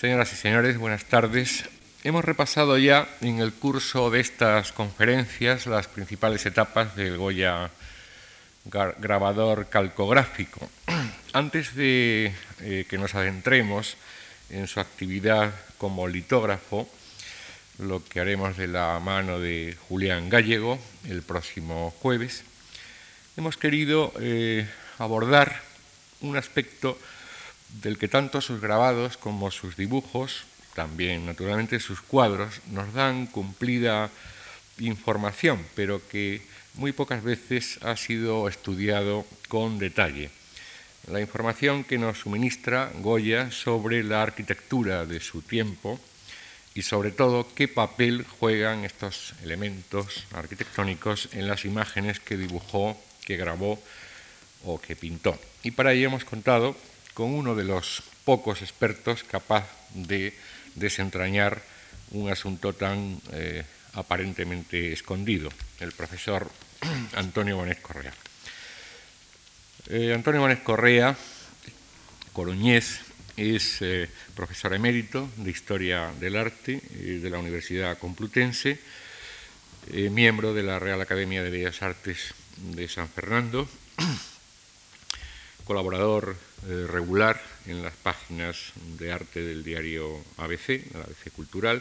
Señoras y señores, buenas tardes. Hemos repasado ya en el curso de estas conferencias las principales etapas del Goya grabador calcográfico. Antes de eh, que nos adentremos en su actividad como litógrafo, lo que haremos de la mano de Julián Gallego el próximo jueves, hemos querido eh, abordar un aspecto del que tanto sus grabados como sus dibujos, también naturalmente sus cuadros, nos dan cumplida información, pero que muy pocas veces ha sido estudiado con detalle. La información que nos suministra Goya sobre la arquitectura de su tiempo y sobre todo qué papel juegan estos elementos arquitectónicos en las imágenes que dibujó, que grabó o que pintó. Y para ello hemos contado con uno de los pocos expertos capaz de desentrañar un asunto tan eh, aparentemente escondido, el profesor Antonio Bonet Correa. Eh, Antonio Bonet Correa, coruñés, es eh, profesor emérito de Historia del Arte de la Universidad Complutense, miembro de la Real Academia de Bellas Artes de San Fernando, colaborador eh, regular en las páginas de arte del diario ABC, la ABC Cultural,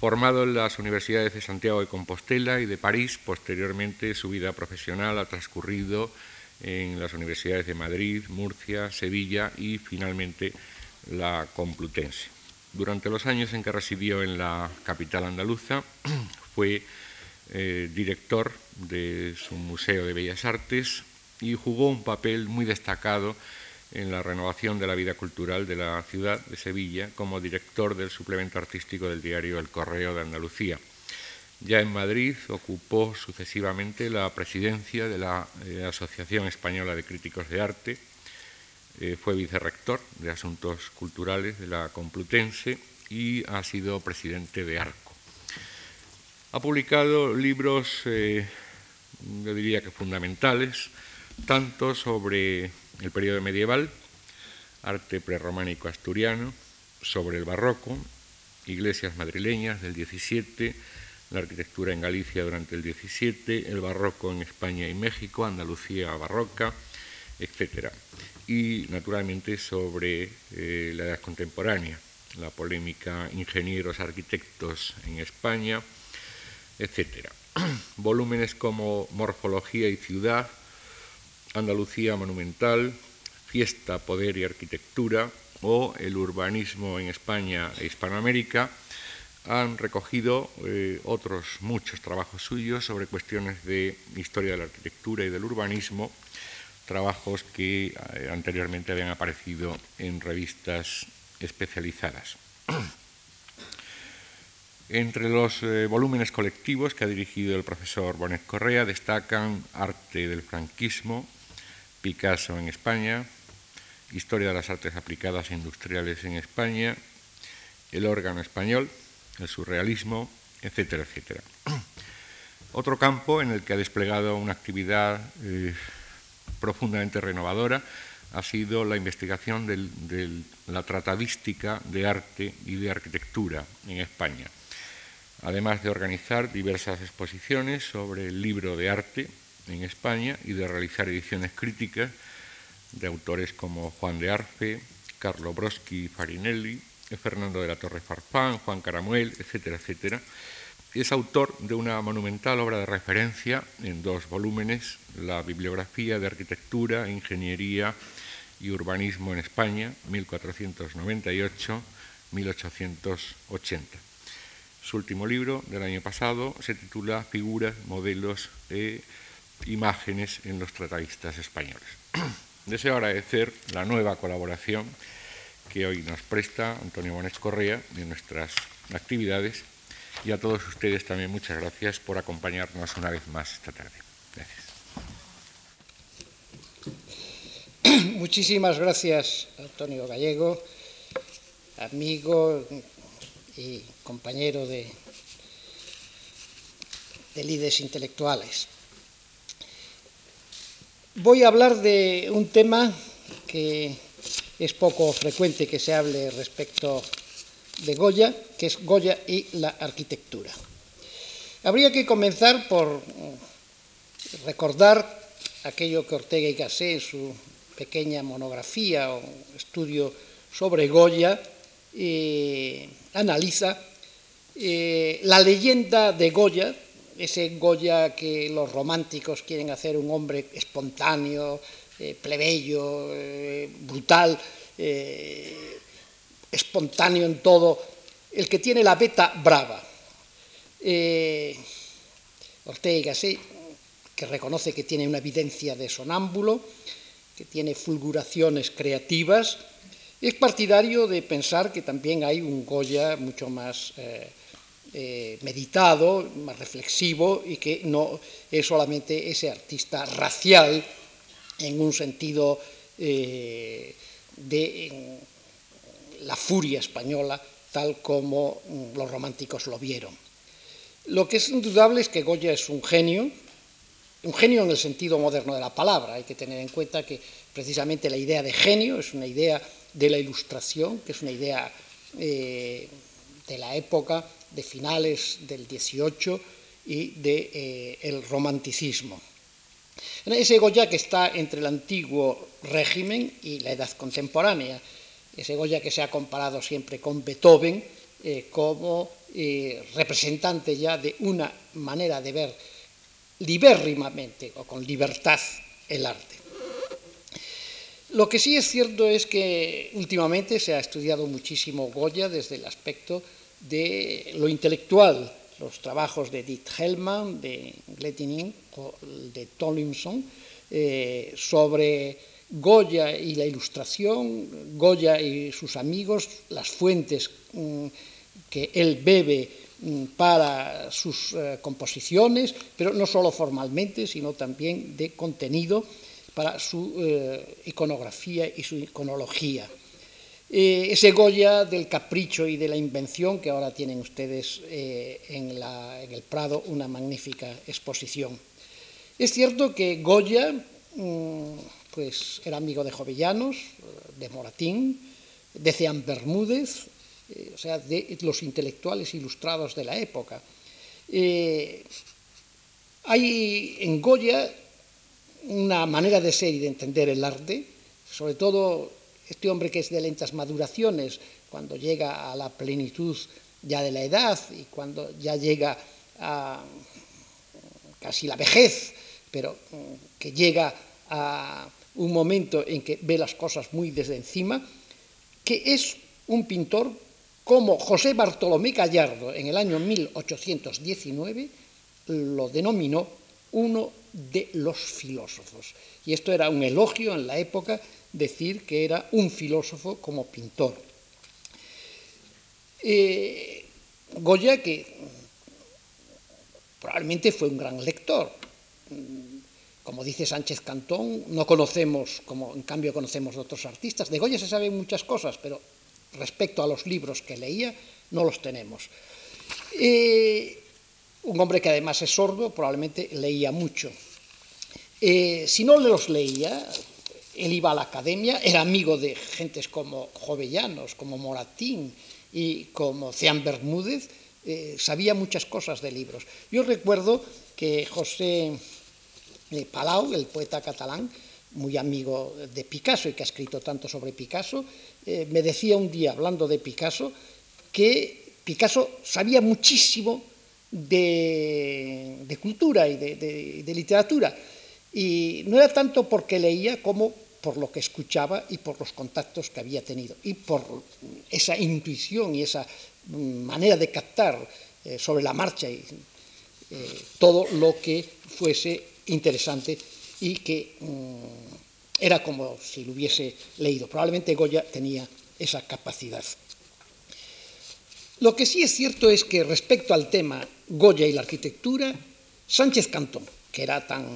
formado en las universidades de Santiago de Compostela y de París, posteriormente su vida profesional ha transcurrido en las universidades de Madrid, Murcia, Sevilla y finalmente la Complutense. Durante los años en que residió en la capital andaluza, fue eh, director de su Museo de Bellas Artes, y jugó un papel muy destacado en la renovación de la vida cultural de la ciudad de Sevilla como director del suplemento artístico del diario El Correo de Andalucía. Ya en Madrid ocupó sucesivamente la presidencia de la eh, Asociación Española de Críticos de Arte, eh, fue vicerrector de Asuntos Culturales de la Complutense y ha sido presidente de ARCO. Ha publicado libros, eh, yo diría que fundamentales, tanto sobre el periodo medieval, arte prerrománico asturiano, sobre el barroco, iglesias madrileñas del 17, la arquitectura en Galicia durante el 17, el barroco en España y México, Andalucía barroca, etc. Y naturalmente sobre eh, la edad contemporánea, la polémica ingenieros arquitectos en España, etc. Volúmenes como Morfología y Ciudad, Andalucía Monumental, Fiesta, Poder y Arquitectura o El Urbanismo en España e Hispanoamérica han recogido eh, otros muchos trabajos suyos sobre cuestiones de historia de la arquitectura y del urbanismo, trabajos que eh, anteriormente habían aparecido en revistas especializadas. Entre los eh, volúmenes colectivos que ha dirigido el profesor Bonet Correa destacan Arte del franquismo, Picasso en España, Historia de las Artes Aplicadas e Industriales en España, el órgano español, el surrealismo, etcétera, etcétera. Otro campo en el que ha desplegado una actividad eh, profundamente renovadora ha sido la investigación de la tratadística de arte y de arquitectura en España, además de organizar diversas exposiciones sobre el libro de arte, en España y de realizar ediciones críticas de autores como Juan de Arce, Carlo Broschi Farinelli, Fernando de la Torre Farfán, Juan Caramuel, etcétera, etcétera. Es autor de una monumental obra de referencia en dos volúmenes, la Bibliografía de Arquitectura, Ingeniería y Urbanismo en España, 1498-1880. Su último libro del año pasado se titula Figuras, Modelos e imágenes en los tratadistas españoles. Deseo agradecer la nueva colaboración que hoy nos presta Antonio Bonet Correa en nuestras actividades y a todos ustedes también muchas gracias por acompañarnos una vez más esta tarde. Gracias. Muchísimas gracias, Antonio Gallego, amigo y compañero de, de líderes intelectuales. Voy a hablar de un tema que es poco frecuente que se hable respecto de Goya, que es Goya y la arquitectura. Habría que comenzar por recordar aquello que Ortega y Gasset en su pequeña monografía o estudio sobre Goya eh, analiza eh, la leyenda de Goya, ese Goya que los románticos quieren hacer un hombre espontáneo, eh, plebeyo, brutal, espontáneo en todo, el que tiene la beta brava. Ortega Gasset que reconoce que tiene una evidencia de sonámbulo, que tiene fulguraciones creativas, es partidario de pensar que también hay un Goya mucho más eh, meditado, más reflexivo y que no es solamente ese artista racial en un sentido eh, de la furia española, tal como mm, los románticos lo vieron. Lo que es indudable es que Goya es un genio, un genio en el sentido moderno de la palabra. Hay que tener en cuenta que precisamente la idea de genio es una idea de la ilustración, que es una idea eh, de la época de finales del XVIII y del de, eh, romanticismo. Ese Goya que está entre el antiguo régimen y la edad contemporánea, ese Goya que se ha comparado siempre con Beethoven eh, como representante ya de una manera de ver libérrimamente o con libertad el arte. Lo que sí es cierto es que últimamente se ha estudiado muchísimo Goya desde el aspecto de lo intelectual, los trabajos de Edith Hellman, de Glettinin de Tomlinson, eh, sobre Goya y la ilustración, Goya y sus amigos, las fuentes mm, que él bebe Mm, para sus eh, composiciones, pero no solo formalmente, sino también de contenido para su eh, iconografía y su iconología. Eh, ese Goya del capricho y de la invención que ahora tienen ustedes en, el Prado, una magnífica exposición. Es cierto que Goya mm, pues, era amigo de Jovellanos, de Moratín, de Ceán Bermúdez, eh, o sea, de los intelectuales ilustrados de la época. Eh, hay en Goya una manera de ser y de entender el arte, sobre todo este hombre que es de lentas maduraciones, cuando llega a la plenitud ya de la edad y cuando ya llega a casi la vejez, pero mm, que llega a un momento en que ve las cosas muy desde encima, que es un pintor como José Bartolomé Gallardo en el año 1819 lo denominó uno de los filósofos. Y esto era un elogio en la época, decir que era un filósofo como pintor. Eh, Goya, que probablemente fue un gran lector, como dice Sánchez Cantón, no conocemos, como en cambio conocemos de otros artistas, de Goya se saben muchas cosas, pero respecto a los libros que leía, no los tenemos. Eh, un hombre que además es sordo, probablemente leía mucho. Eh, si no los leía, él iba a la academia, era amigo de gentes como Jovellanos, como Moratín y como Ceán Bermúdez, eh, sabía muchas cosas de libros. Yo recuerdo que José Palau, el poeta catalán, muy amigo de Picasso y que ha escrito tanto sobre Picasso, eh, me decía un día, hablando de Picasso, que Picasso sabía muchísimo de, cultura y de, literatura. Y no era tanto porque leía como por lo que escuchaba y por los contactos que había tenido y por esa intuición y esa mm, manera de captar eh, sobre la marcha eh, todo lo que fuese interesante y que mm, era como si lo hubiese leído. Probablemente Goya tenía esa capacidad. Lo que sí es cierto es que respecto al tema Goya y la arquitectura, Sánchez Cantón, que era tan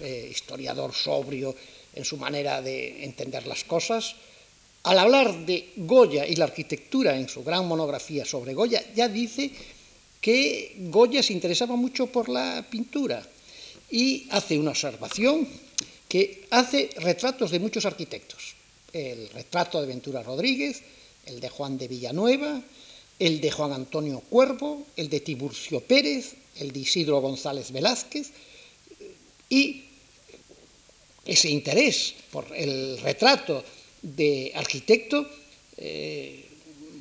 eh, historiador sobrio en su manera de entender las cosas, al hablar de Goya y la arquitectura en su gran monografía sobre Goya, ya dice que Goya se interesaba mucho por la pintura y hace una observación que hace retratos de muchos arquitectos. el retrato de Ventura Rodríguez, el de Juan de Villanueva, el de Juan Antonio Cuervo, el de Tiburcio Pérez, el de Isidro González Velázquez, y ese interés por el retrato de arquitecto eh,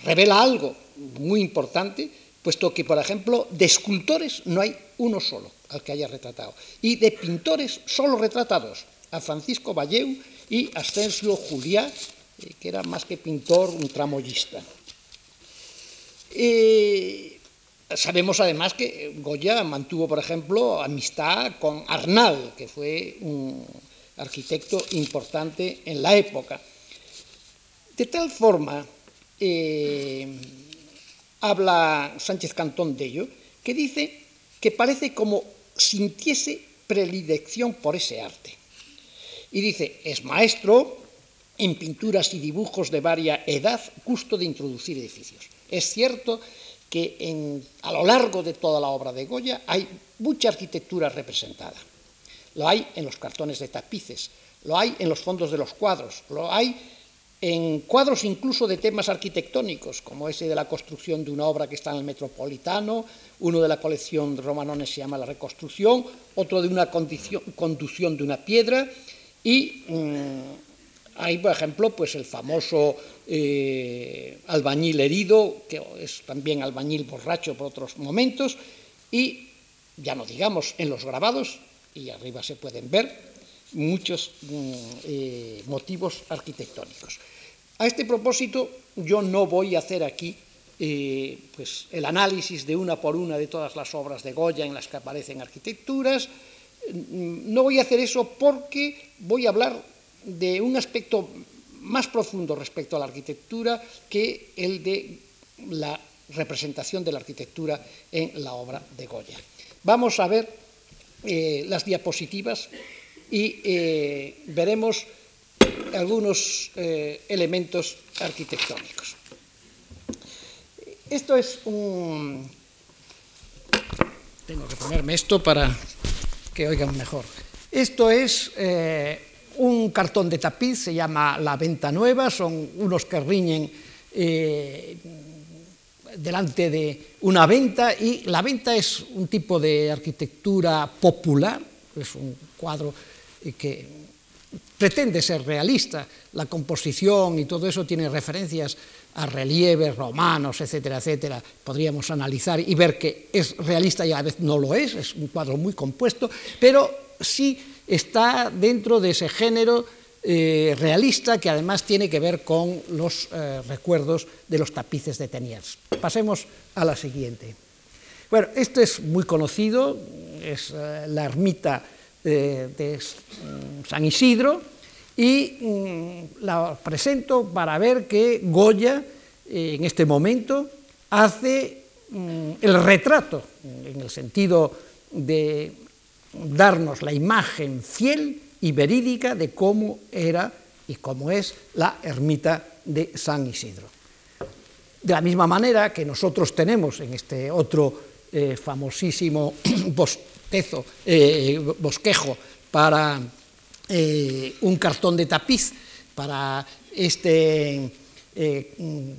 revela algo muy importante, puesto que, por ejemplo, de escultores no hay uno solo al que haya retratado, y de pintores solo retratados, a Francisco Valleu y Ascensio Juliá, eh, que era más que pintor, un tramoyista. Eh, sabemos además que Goya mantuvo, por ejemplo, amistad con Arnal, que fue un arquitecto importante en la época. De tal forma, eh, habla Sánchez Cantón de ello, que dice que parece como sintiese predilección por ese arte. Y dice, es maestro en pinturas y dibujos de varia edad, gusto de introducir edificios. Es cierto que a lo largo de toda la obra de Goya hay mucha arquitectura representada. Lo hay en los cartones de tapices, lo hay en los fondos de los cuadros, lo hay en cuadros incluso de temas arquitectónicos, como ese de la construcción de una obra que está en el Metropolitano, uno de la colección Romanones se llama La Reconstrucción, otro de una conducción de una piedra, y mm, hay, por ejemplo, pues el famoso eh, albañil herido, que es también albañil borracho por otros momentos, y ya no digamos en los grabados, y arriba se pueden ver muchos mm, eh, motivos arquitectónicos. A este propósito, yo no voy a hacer aquí eh, pues, el análisis de una por una de todas las obras de Goya en las que aparecen arquitecturas. Mm, no voy a hacer eso porque voy a hablar de un aspecto más profundo respecto a la arquitectura que el de la representación de la arquitectura en la obra de Goya. Vamos a ver eh, las diapositivas y eh, veremos algunos eh, elementos arquitectónicos. Esto es un... Tengo que ponerme esto para que oigan mejor. Esto es un cartón de tapiz, se llama La Venta Nueva, son unos que riñen delante de una venta y la venta es un tipo de arquitectura popular, es un cuadro que pretende ser realista, la composición y todo eso tiene referencias a relieves romanos, etcétera, etcétera. Podríamos analizar y ver que es realista y a la vez no lo es, es un cuadro muy compuesto, pero sí está dentro de ese género eh, realista que además tiene que ver con los eh, recuerdos de los tapices de Teniers. Pasemos a la siguiente. Bueno, esto es muy conocido, es eh, la ermita de mm, San Isidro, y mm, la presento para ver que Goya en este momento hace mm, el retrato, en el sentido de darnos la imagen fiel y verídica de cómo era y cómo es la ermita de San Isidro. De la misma manera que nosotros tenemos en este otro eh, famosísimo eh, bosquejo para eh, un cartón de tapiz para este mm,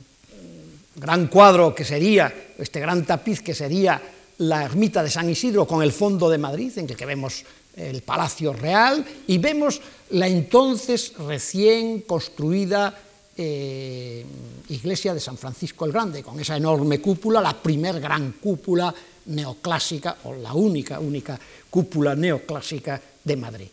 gran cuadro que sería, este gran tapiz que sería la ermita de San Isidro con el fondo de Madrid, en el que vemos el Palacio Real y vemos la entonces recién construida eh, iglesia de San Francisco el Grande, con esa enorme cúpula, la primer gran cúpula neoclásica, o la única, única cúpula neoclásica de Madrid.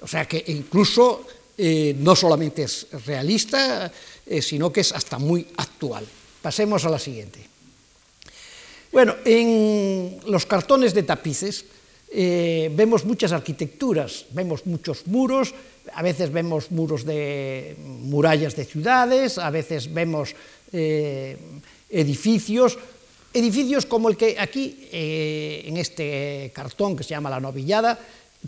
O sea que incluso eh, no solamente es realista, eh, sino que es hasta muy actual. Pasemos a la siguiente. Bueno, en los cartones de tapices eh, vemos muchas arquitecturas, vemos muchos muros, a veces vemos muros de murallas de ciudades, a veces vemos edificios, edificios como el que aquí, en este cartón que se llama La Novillada,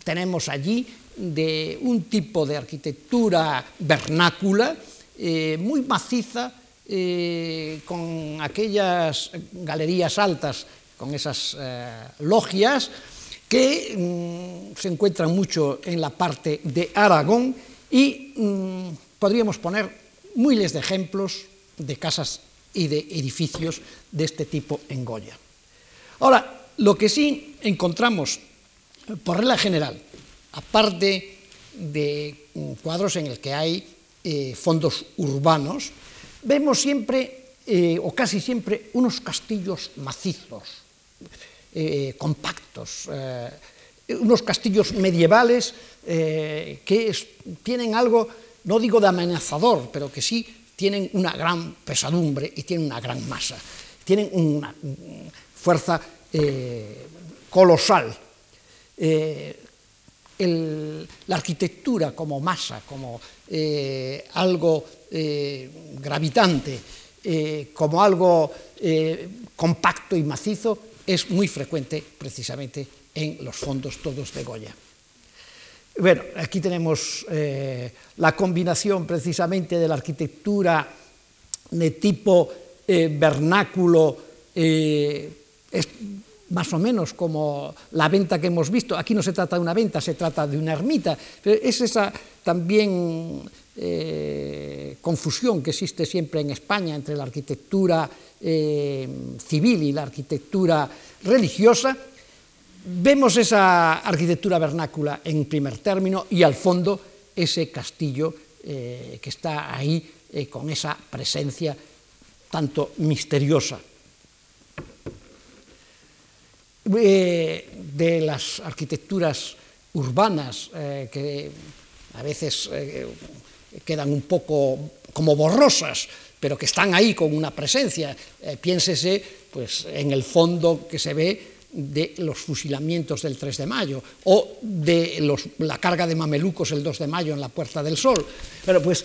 tenemos allí de un tipo de arquitectura vernácula, eh, muy maciza, eh, con aquellas galerías altas, con esas eh, logias, que mm, se encuentran mucho en la parte de Aragón y mm, podríamos poner miles de ejemplos de casas y de edificios de este tipo en Goya. Ahora, lo que sí encontramos, por regla general, aparte de cuadros en el que hay eh, fondos urbanos, vemos siempre, eh, o casi siempre, unos castillos macizos, eh, compactos, unos castillos medievales que tienen algo, no digo de amenazador, pero que sí tienen una gran pesadumbre y tienen una gran masa, tienen una fuerza colosal. La arquitectura como masa, como eh, algo eh, gravitante, eh, como algo compacto y macizo, es muy frecuente precisamente en los fondos todos de Goya. Bueno, aquí tenemos la combinación precisamente de la arquitectura de tipo vernáculo, más o menos como la venta que hemos visto. Aquí no se trata de una venta, se trata de una ermita. Pero es esa también eh, confusión que existe siempre en España entre la arquitectura eh, civil y la arquitectura religiosa. Vemos esa arquitectura vernácula en primer término y al fondo ese castillo eh, que está ahí con esa presencia tanto misteriosa. De las arquitecturas urbanas que a veces quedan un poco como borrosas, pero que están ahí con una presencia. piénsese pues, en el fondo que se ve de los fusilamientos del 3 de mayo o de la carga de mamelucos el 2 de mayo en la Puerta del Sol. Pero pues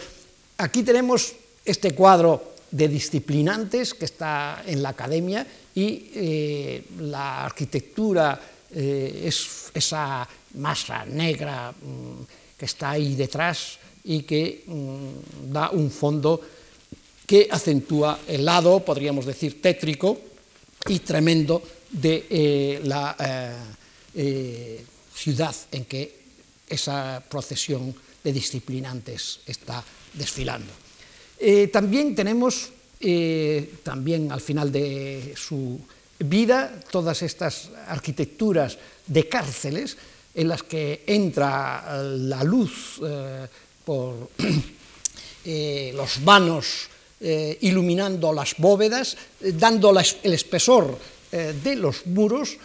aquí tenemos este cuadro de disciplinantes que está en la academia y eh, la arquitectura eh, es esa masa negra mm, que está ahí detrás y que mm, da un fondo que acentúa el lado, podríamos decir, tétrico y tremendo de eh, la ciudad en que esa procesión de disciplinantes está desfilando. también tenemos eh, también al final de su vida, todas estas arquitecturas de cárceles en las que entra la luz eh, por eh, los vanos iluminando las bóvedas, dando el espesor de los muros,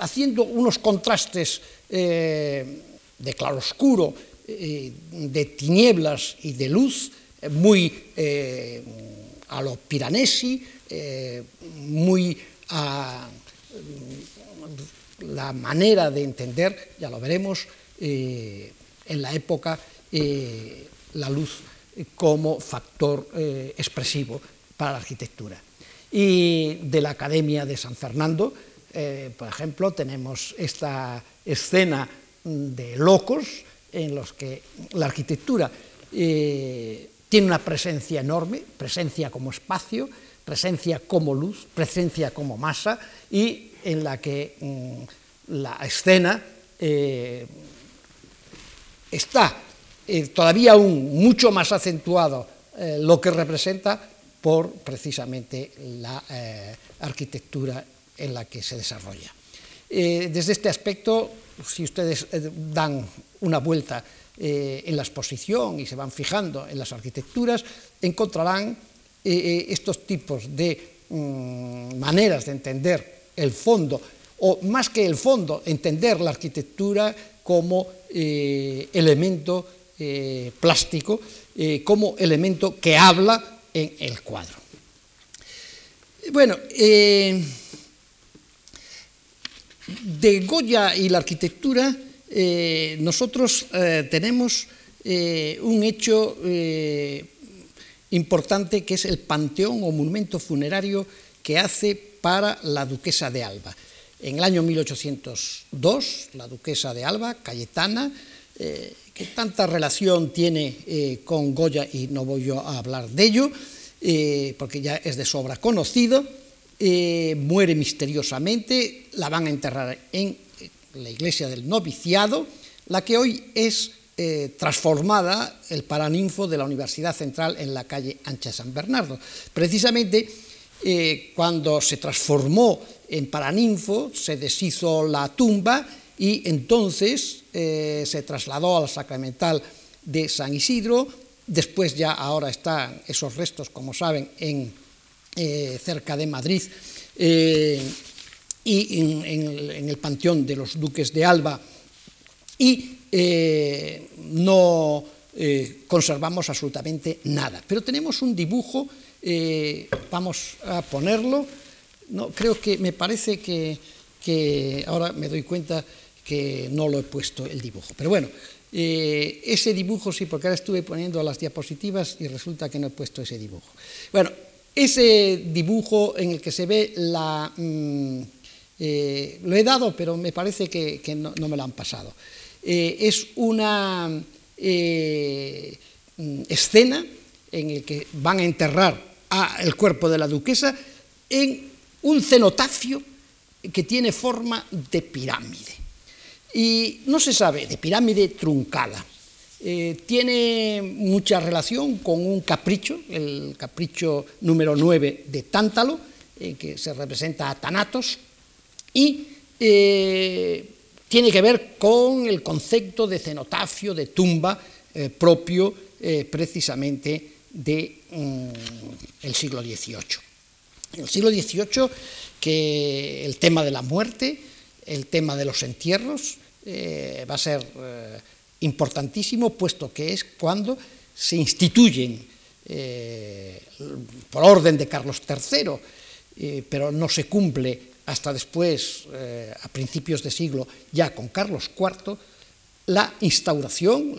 haciendo unos contrastes de claroscuro, de tinieblas y de luz, muy eh, a lo piranesi, eh, muy a mm, la manera de entender, ya lo veremos, eh, en la época la luz como factor expresivo para la arquitectura. Y de la Academia de San Fernando, por ejemplo, tenemos esta escena de locos en los que la arquitectura tiene una presencia enorme, presencia como espacio, presencia como luz, presencia como masa, y en la que mm, la escena eh, está eh, todavía aún mucho más acentuado eh, lo que representa por precisamente la arquitectura en la que se desarrolla. desde este aspecto, si ustedes dan una vuelta eh, en la exposición y se van fijando en las arquitecturas, encontrarán eh, eh, estos tipos de mm, maneras de entender el fondo, o más que el fondo, entender la arquitectura como elemento plástico, como elemento que habla en el cuadro. Bueno, de Goya y la arquitectura, eh, nosotros eh, tenemos eh, un hecho importante que es el panteón o monumento funerario que hace para la duquesa de Alba. En el año 1802, la duquesa de Alba, Cayetana, que tanta relación tiene con Goya y no voy yo a hablar de ello, porque ya es de sobra conocido, muere misteriosamente, la van a enterrar en la iglesia del noviciado, la que hoy es eh, transformada el Paraninfo de la Universidad Central en la calle Ancha San Bernardo. Precisamente eh, cuando se transformó en Paraninfo, se deshizo la tumba y entonces eh, se trasladó a la Sacramental de San Isidro. Después ya ahora están esos restos, como saben, en, cerca de Madrid y en, el panteón de los duques de Alba. Y no conservamos absolutamente nada. Pero tenemos un dibujo eh, vamos a ponerlo. No, creo que me parece que, ahora me doy cuenta que no lo he puesto el dibujo. Pero bueno, eh, ese dibujo sí, porque ahora estuve poniendo las diapositivas y resulta que no he puesto ese dibujo. Bueno, ese dibujo en el que se ve la... Mm, eh, lo he dado, pero me parece que, no, me lo han pasado. es una mm, escena en el que van a enterrar el cuerpo de la duquesa en un cenotafio que tiene forma de pirámide. Y no se sabe, de pirámide truncada. Eh, tiene mucha relación con un capricho, el capricho número 9 de Tántalo, que se representa a Tanatos, y eh, tiene que ver con el concepto de cenotafio, de tumba, eh, propio precisamente del mm, siglo XVIII. En el siglo XVIII que el tema de la muerte, el tema de los entierros, eh, va a ser eh, importantísimo, puesto que es cuando se instituyen eh, por orden de Carlos III, pero no se cumple hasta después, a principios de siglo, ya con Carlos IV, la instauración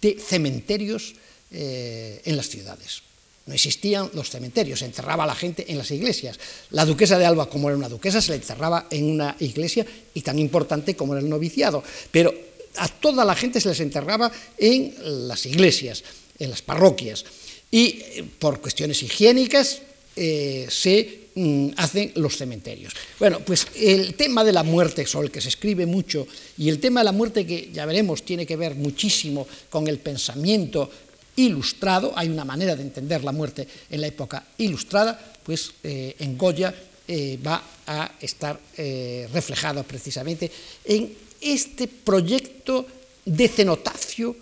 de cementerios eh, en las ciudades. No existían los cementerios, se enterraba a la gente en las iglesias. La duquesa de Alba, como era una duquesa, se le enterraba en una iglesia y tan importante como era el noviciado. Pero a toda la gente se les enterraba en las iglesias, en las parroquias. Y eh, por cuestiones higiénicas eh, se mm, hacen los cementerios. Bueno, pues el tema de la muerte, sobre el que se escribe mucho, y el tema de la muerte que ya veremos tiene que ver muchísimo con el pensamiento ilustrado, hay una manera de entender la muerte en la época ilustrada, pues eh, en Goya eh, va a estar eh, reflejado precisamente en este proyecto de cenotafio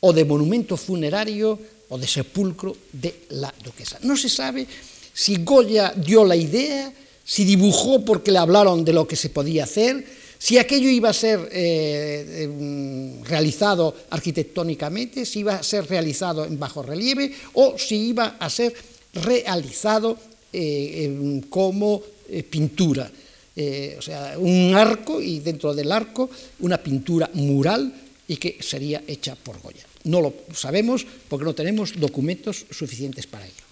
o de monumento funerario o de sepulcro de la duquesa. No se sabe si Goya dio la idea, si dibujó porque le hablaron de lo que se podía hacer, si aquello iba a ser eh, em, realizado arquitectónicamente, si iba a ser realizado en bajo relieve o si iba a ser realizado eh, como eh, pintura. o sea, un arco y dentro del arco una pintura mural y que sería hecha por Goya. No lo sabemos porque no tenemos documentos suficientes para ello.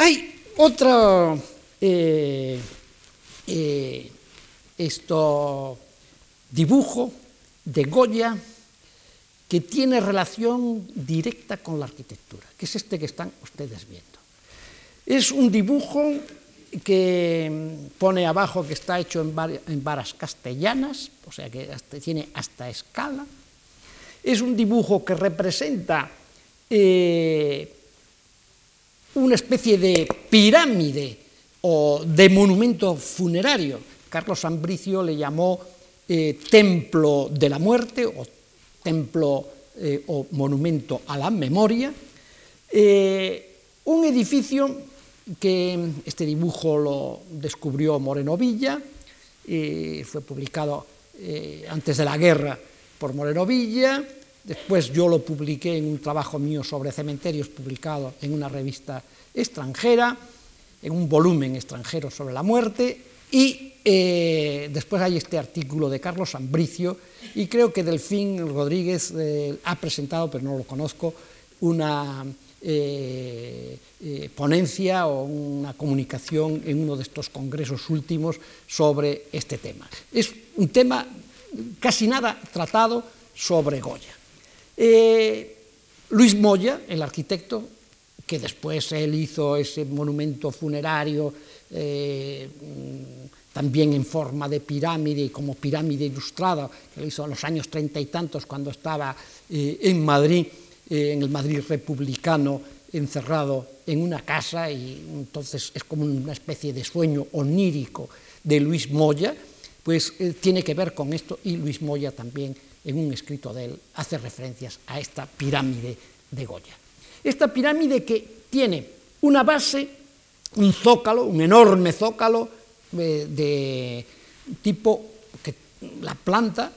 Hay otra esto dibujo de Goya que tiene relación directa con la arquitectura, que es este que están ustedes viendo. Es un dibujo que pone abajo que está hecho en, varas castellanas, o sea que tiene hasta escala. Es un dibujo que representa eh, una especie de pirámide o de monumento funerario Carlos Ambricio le llamó eh, templo de la muerte o templo eh, o monumento a la memoria, eh, un edificio que este dibujo lo descubrió Moreno Villa, fue publicado antes de la guerra por Moreno Villa, después yo lo publiqué en un trabajo mío sobre cementerios publicado en una revista extranjera, en un volumen extranjero sobre la muerte, y eh, después hay este artículo de Carlos Ambricio y creo que Delfín Rodríguez eh, ha presentado, pero no lo conozco, una eh, ponencia o una comunicación en uno de estos congresos últimos sobre este tema. Es un tema casi nada tratado sobre Goya. Luis Moya, el arquitecto, que después él hizo ese monumento funerario también en forma de pirámide como pirámide ilustrada, que lo hizo en los años treinta y tantos cuando estaba eh, en Madrid, eh, en el Madrid republicano, encerrado en una casa y entonces es como una especie de sueño onírico de Luis Moya, pues eh, tiene que ver con esto y Luis Moya también en un escrito de él hace referencias a esta pirámide de Goya. Esta pirámide que tiene una base, un zócalo, un enorme zócalo eh, de tipo que la planta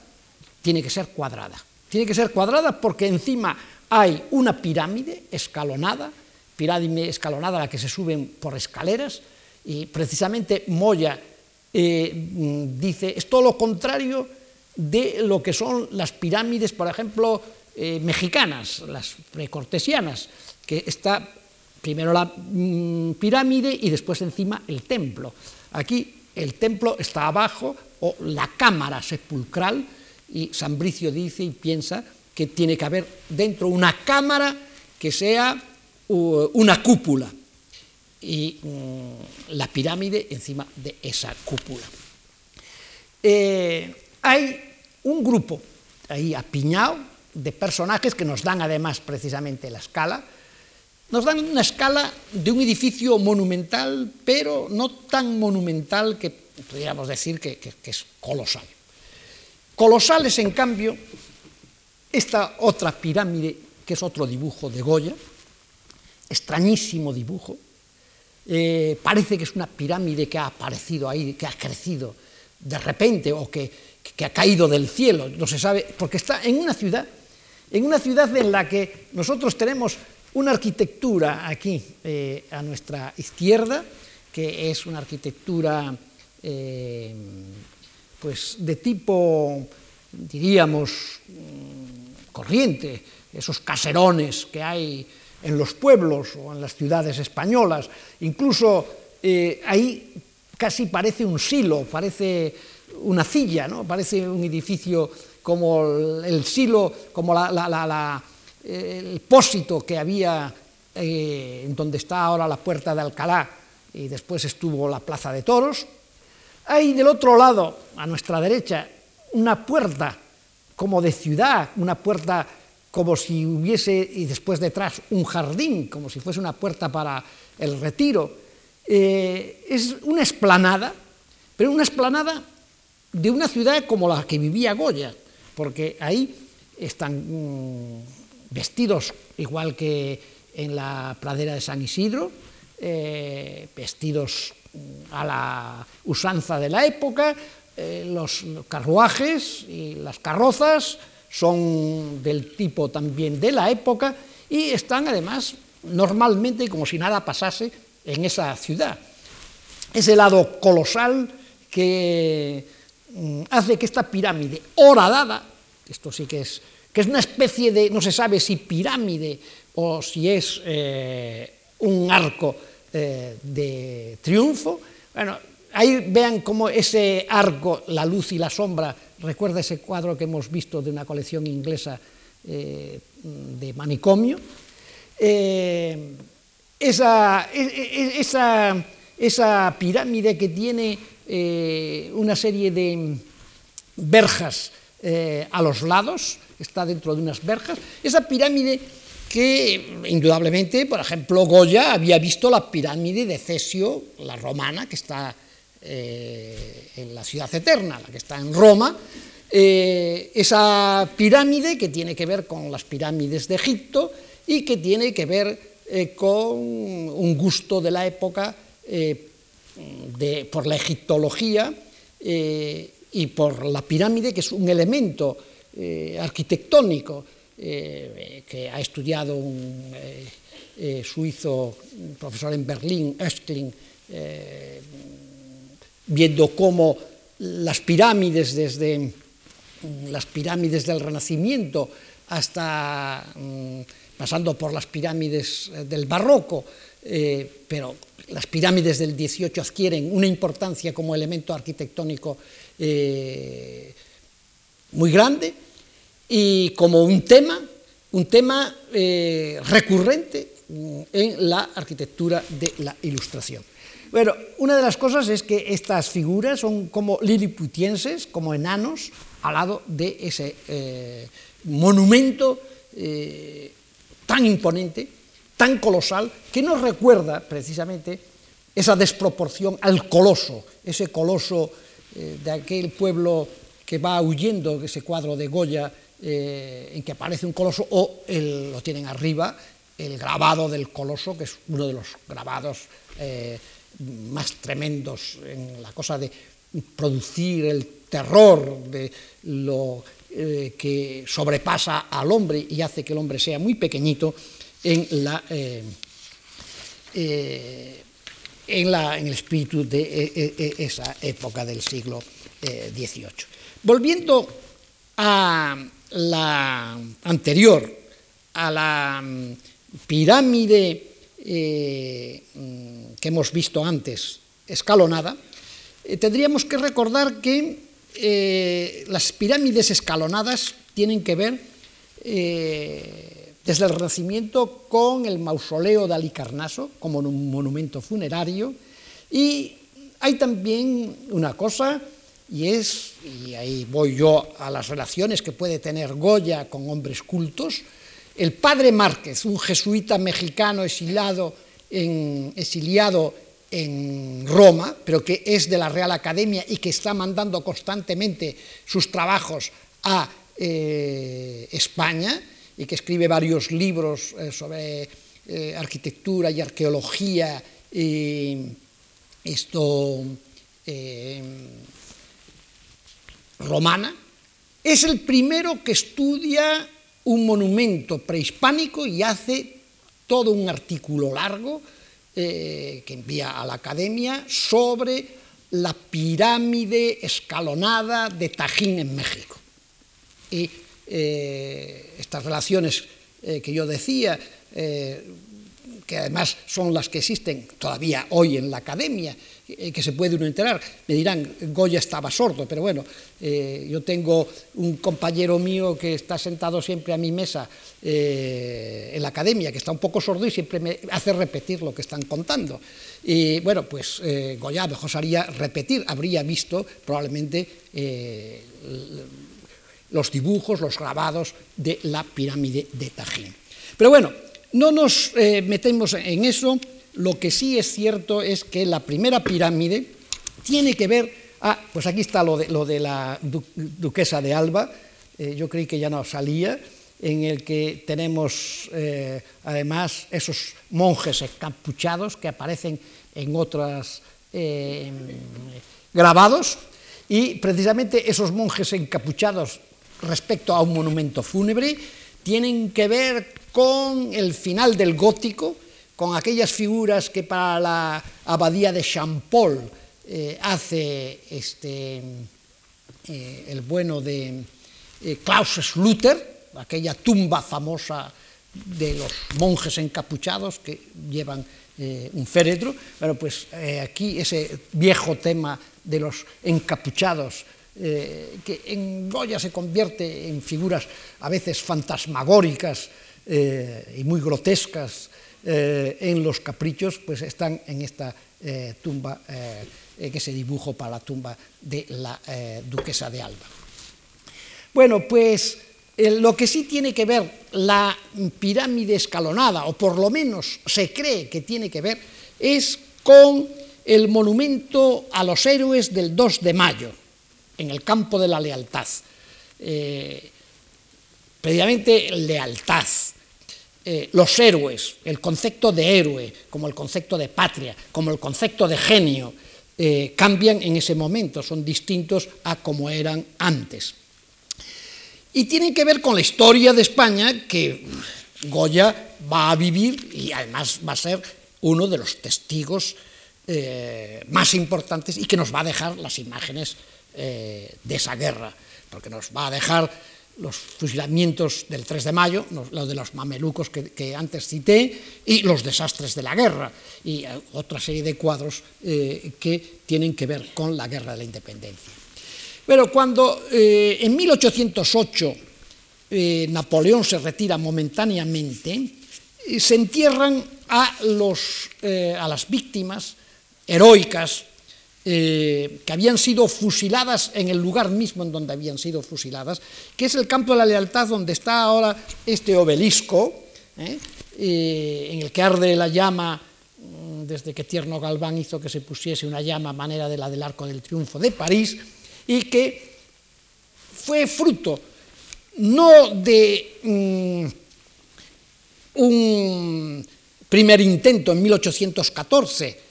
tiene que ser cuadrada. Tiene que ser cuadrada porque encima hay una pirámide escalonada, pirámide escalonada a la que se suben por escaleras, y precisamente Moya eh, dice, es todo lo contrario de lo que son las pirámides, por ejemplo, eh, mexicanas, las precortesianas, que está primero la mm, pirámide y después encima el templo. Aquí el templo está abajo, o la cámara sepulcral, y San Bricio dice y piensa que tiene que haber dentro una cámara que sea una cúpula y mm, la pirámide encima de esa cúpula. Eh, hay un grupo ahí apiñado de personajes que nos dan además precisamente la escala, nos dan una escala de un edificio monumental, pero no tan monumental que podríamos decir que, es colosal. Colosal es, en cambio, esta otra pirámide, que es otro dibujo de Goya, extrañísimo dibujo, eh, parece que es una pirámide que ha aparecido ahí, que ha crecido de repente o que, que, ha caído del cielo, no se sabe, porque está en una ciudad, en una ciudad en la que nosotros tenemos una arquitectura aquí eh, a nuestra izquierda, que es una arquitectura eh, pues de tipo, diríamos, mm, corriente, esos caserones que hay en los pueblos o en las ciudades españolas, incluso eh, ahí casi parece un silo, parece una silla, ¿no? parece un edificio como el silo, como el pósito que había eh, en donde está ahora la puerta de Alcalá y después estuvo la plaza de toros. Hay del otro lado, a nuestra derecha, una puerta como de ciudad, una puerta como si hubiese, y después detrás, un jardín, como si fuese una puerta para el retiro. Eh, es una esplanada, pero una esplanada de una ciudad como la que vivía Goya, porque ahí están mm, vestidos igual que en la pradera de San Isidro, eh, vestidos a la usanza de la época, eh, los carruajes y las carrozas son del tipo también de la época y están además normalmente como si nada pasase en esa ciudad. Ese lado colosal que mm, hace que esta pirámide horadada, esto sí que es, que es una especie de, no se sabe si pirámide o si es eh, un arco eh, de triunfo, bueno, ahí vean cómo ese arco, la luz y la sombra recuerda ese cuadro que hemos visto de una colección inglesa eh, de manicomio. Esa, e, e, esa, pirámide que tiene una serie de verjas a los lados, está dentro de unas verjas, esa pirámide que indudablemente, por ejemplo, Goya había visto la pirámide de Cesio, la romana, que está eh, en la ciudad eterna, la que está en Roma, eh, esa pirámide que tiene que ver con las pirámides de Egipto y que tiene que ver eh, con un gusto de la época de, por la egiptología y por la pirámide, que es un elemento arquitectónico que ha estudiado un suizo, un profesor en Berlín, Östling, viendo cómo las pirámides, desde mm, las pirámides del Renacimiento hasta mm, pasando por las pirámides eh, del Barroco, eh, pero las pirámides del XVIII adquieren una importancia como elemento arquitectónico eh, muy grande y como un tema, un tema recurrente mm, en la arquitectura de la Ilustración. Bueno, una de las cosas es que estas figuras son como liliputienses, como enanos, al lado de ese eh, monumento eh, tan imponente, tan colosal, que nos recuerda precisamente esa desproporción al coloso, ese coloso eh, de aquel pueblo que va huyendo, ese cuadro de Goya en que aparece un coloso, o lo tienen arriba, el grabado del coloso, que es uno de los grabados más tremendos en la cosa de producir el terror de lo eh, que sobrepasa al hombre y hace que el hombre sea muy pequeñito en, la, eh, eh, en, la, en, el espíritu de esa época del siglo XVIII. Volviendo a la anterior, a la mm, pirámide mm, que hemos visto antes, escalonada, tendríamos que recordar que eh, las pirámides escalonadas tienen que ver eh, desde el Renacimiento con el mausoleo de Alicarnaso como un monumento funerario. Y hay también una cosa y es, y ahí voy yo a las relaciones que puede tener Goya con hombres cultos, el padre Márquez, un jesuita mexicano exiliado en, Roma, pero que es de la Real Academia y que está mandando constantemente sus trabajos a eh, España y que escribe varios libros eh, sobre eh, arquitectura y arqueología esto romana, es el primero que estudia un monumento prehispánico y hace todo un artículo largo eh, que envía a la academia sobre la pirámide escalonada de Tajín en México. Y eh, estas relaciones eh, que yo decía, que además son las que existen todavía hoy en la academia, eh, que se puede uno enterar. Me dirán, Goya estaba sordo, pero bueno, eh, yo tengo un compañero mío que está sentado siempre a mi mesa eh, en la academia, que está un poco sordo y siempre me hace repetir lo que están contando. Y bueno, pues Goya mejor haría repetir, habría visto probablemente los dibujos, los grabados de la pirámide de Tajín. Pero bueno, no nos metemos en eso. Lo que sí es cierto es que la primera pirámide tiene que ver, ah, pues aquí está lo de, la duquesa de Alba, eh, yo creí que ya no salía, en el que tenemos eh, además esos monjes encapuchados que aparecen en otras eh, grabados, y precisamente esos monjes encapuchados respecto a un monumento fúnebre tienen que ver con el final del gótico, con aquellas figuras que para la abadía de Champol eh, hace este, eh, el bueno de eh, Klaus Schluter, aquella tumba famosa de los monjes encapuchados que llevan un féretro. Bueno, pues aquí ese viejo tema de los encapuchados que en Goya se convierte en figuras a veces fantasmagóricas y muy grotescas eh, en los caprichos, pues están en esta eh, tumba eh, que se dibujó para la tumba de la duquesa de Alba. Bueno, pues lo que sí tiene que ver la pirámide escalonada, o por lo menos se cree que tiene que ver, es con el monumento a los héroes del 2 de mayo, en el campo de la lealtad. previamente lealtad, eh, los héroes, el concepto de héroe, como el concepto de patria, como el concepto de genio, eh, cambian en ese momento, son distintos a como eran antes. Y tienen que ver con la historia de España que Goya va a vivir y además va a ser uno de los testigos eh, más importantes y que nos va a dejar las imágenes de esa guerra, porque nos va a dejar los fusilamientos del 3 de mayo, lo de los mamelucos que, antes cité, y los desastres de la guerra, y eh, otra serie de cuadros eh, que tienen que ver con la guerra de la independencia. Pero cuando eh, en 1808 Napoleón se retira momentáneamente, se entierran a, los, a las víctimas heroicas, eh, que habían sido fusiladas en el lugar mismo en donde habían sido fusiladas, que es el campo de la lealtad donde está ahora este obelisco, ¿eh? en el que arde la llama mm, desde que Tierno Galván hizo que se pusiese una llama a manera de la del Arco del Triunfo de París, y que fue fruto no de mm, un primer intento en 1814,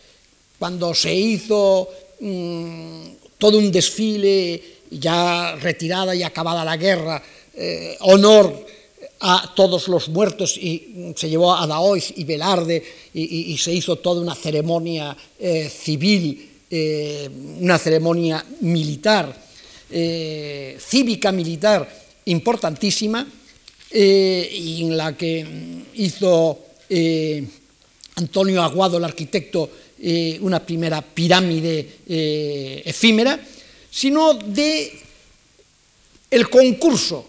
cuando se hizo mm, todo un desfile ya retirada y acabada la guerra, eh, honor a todos los muertos y se llevó a Daoiz y Velarde y, se hizo toda una ceremonia eh, civil, eh, una ceremonia militar, cívica militar importantísima, y en la que hizo Antonio Aguado, el arquitecto, una primera pirámide efímera, sino de el concurso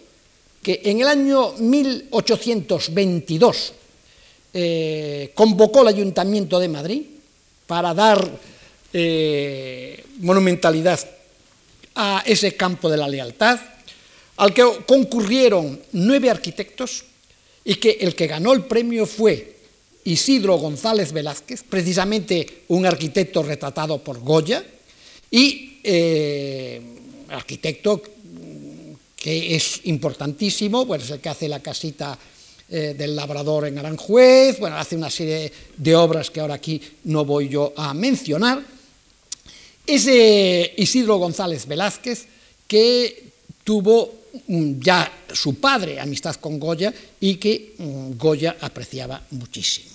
que en el año 1822 eh, convocó el Ayuntamiento de Madrid para dar eh, monumentalidad a ese campo de la lealtad, al que concurrieron nueve arquitectos y que el que ganó el premio fue Isidro González Velázquez, precisamente un arquitecto retratado por Goya, y eh, arquitecto que es importantísimo, bueno, es el que hace la casita eh, del labrador en Aranjuez, bueno, hace una serie de obras que ahora aquí no voy yo a mencionar. Es Isidro González Velázquez, que tuvo mm, ya su padre amistad con Goya y que mm, Goya apreciaba muchísimo.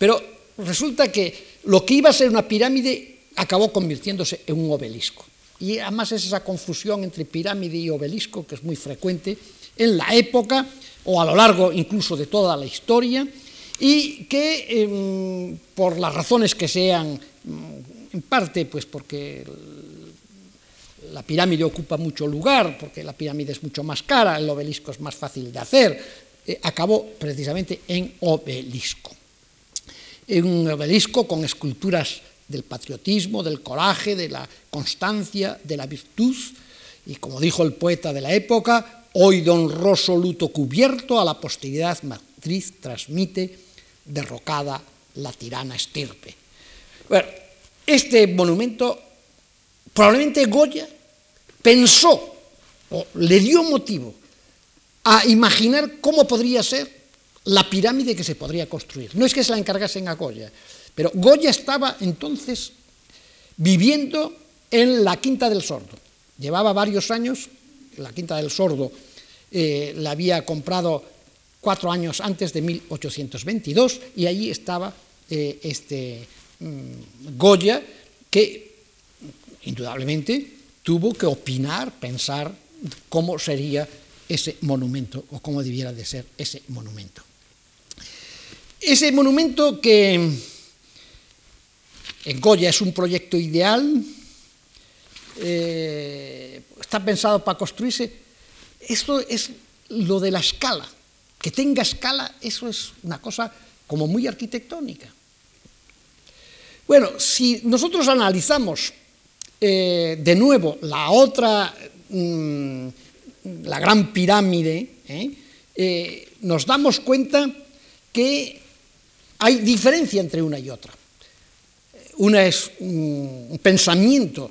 Pero resulta que lo que iba a ser una pirámide acabó convirtiéndose en un obelisco. Y además es esa confusión entre pirámide y obelisco que es muy frecuente en la época o a lo largo incluso de toda la historia y que em, por las razones que sean, mm, en parte pues porque la pirámide ocupa mucho lugar, porque la pirámide es mucho más cara, el obelisco es más fácil de hacer, eh, acabó precisamente en obelisco. Un obelisco con esculturas del patriotismo, del coraje, de la constancia, de la virtud, y como dijo el poeta de la época, hoy de honroso luto cubierto a la posteridad matriz transmite derrocada la tirana estirpe. Bueno, este monumento, probablemente Goya pensó o le dio motivo a imaginar cómo podría ser la pirámide que se podría construir. No es que se la encargasen a Goya, pero Goya estaba entonces viviendo en la Quinta del Sordo. Llevaba varios años, la Quinta del Sordo eh, la había comprado cuatro años antes de 1822 y allí estaba eh, este mm, Goya que indudablemente tuvo que opinar, pensar cómo sería ese monumento o cómo debiera de ser ese monumento. Ese monumento que en Goya es un proyecto ideal, eh, está pensado para construirse. Esto es lo de la escala. Que tenga escala, eso es una cosa como muy arquitectónica. Bueno, si nosotros analizamos eh, de nuevo la otra, mm, la gran pirámide, ¿eh? nos damos cuenta que hay diferencia entre una y otra. Una es un pensamiento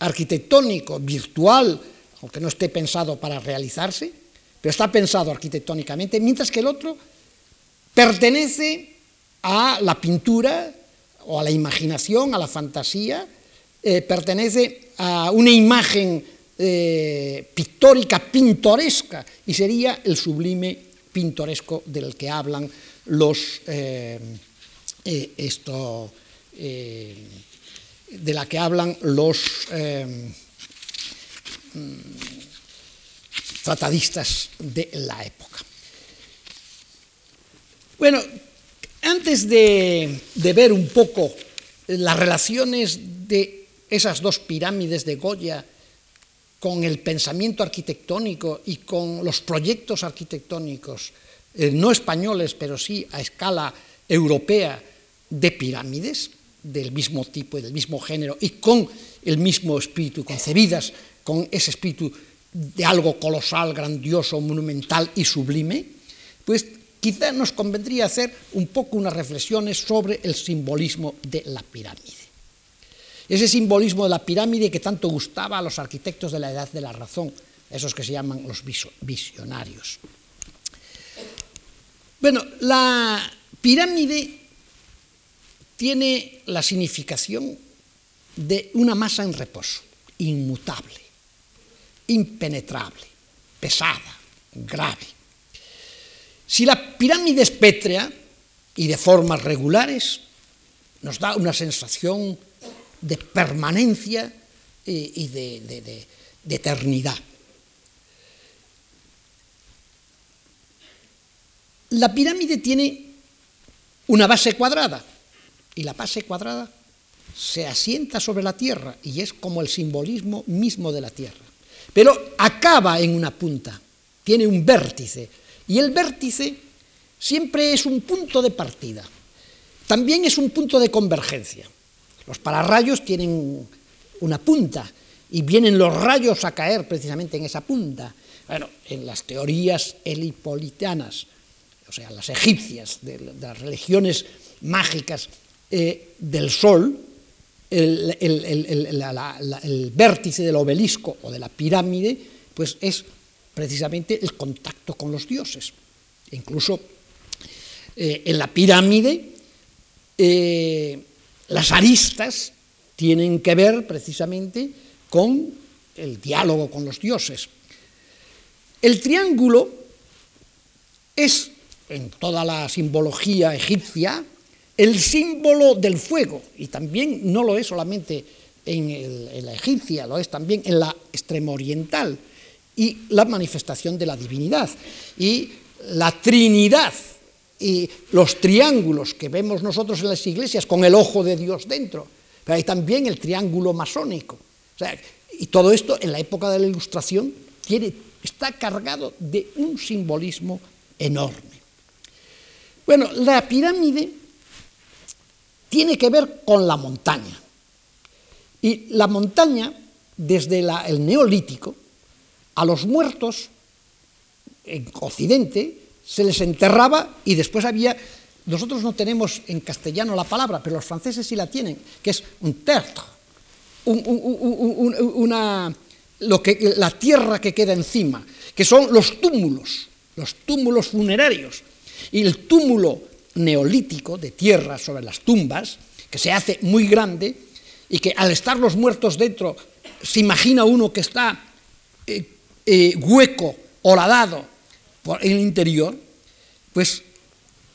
arquitectónico, virtual, aunque no esté pensado para realizarse, pero está pensado arquitectónicamente, mientras que el otro pertenece a la pintura o a la imaginación, a la fantasía, eh, pertenece a una imagen eh, pictórica, pintoresca, y sería el sublime pintoresco del que hablan los eh, esto, eh, de la que hablan los eh, tratadistas de la época. Bueno, antes de, ver un poco las relaciones de esas dos pirámides de Goya con el pensamiento arquitectónico y con los proyectos arquitectónicos, eh, no españoles, pero sí a escala europea, de pirámides, del mismo tipo y del mismo género y con el mismo espíritu, concebidas con ese espíritu de algo colosal, grandioso, monumental y sublime, pues quizá nos convendría hacer un poco unas reflexiones sobre el simbolismo de la pirámide. Ese simbolismo de la pirámide que tanto gustaba a los arquitectos de la edad de la razón, esos que se llaman los visionarios. Bueno, la pirámide tiene la significación de una masa en reposo, inmutable, impenetrable, pesada, grave. Si la pirámide es pétrea y de formas regulares, nos da una sensación de permanencia eh, y de, eternidad. La pirámide tiene una base cuadrada y la base cuadrada se asienta sobre la tierra y es como el simbolismo mismo de la tierra. Pero acaba en una punta, tiene un vértice y el vértice siempre es un punto de partida. También es un punto de convergencia. Los pararrayos tienen una punta y vienen los rayos a caer precisamente en esa punta. Bueno, en las teorías helipolitanas, o sea, las egipcias, de, las religiones mágicas eh, del sol, el, vértice del obelisco o de la pirámide, pues es precisamente el contacto con los dioses. Incluso eh, en la pirámide eh, las aristas tienen que ver precisamente con el diálogo con los dioses. El triángulo es, en toda la simbología egipcia, el símbolo del fuego, y también no lo es solamente en, la egipcia, lo es también en la extremo oriental, y la manifestación de la divinidad. Y la Trinidad y los triángulos que vemos nosotros en las iglesias con el ojo de Dios dentro, pero hay también el triángulo masónico. y todo esto en la época de la Ilustración tiene, está cargado de un simbolismo enorme. Bueno, la pirámide tiene que ver con la montaña. Y la montaña, desde el neolítico, a los muertos en Occidente se les enterraba y después había, nosotros no tenemos en castellano la palabra, pero los franceses sí la tienen, que es un tertre, una, lo que, la tierra que queda encima, que son los túmulos, los túmulos funerarios. Y el túmulo neolítico de tierra sobre las tumbas, que se hace muy grande y que al estar los muertos dentro se imagina uno que está eh, eh, hueco, horadado, en el interior, pues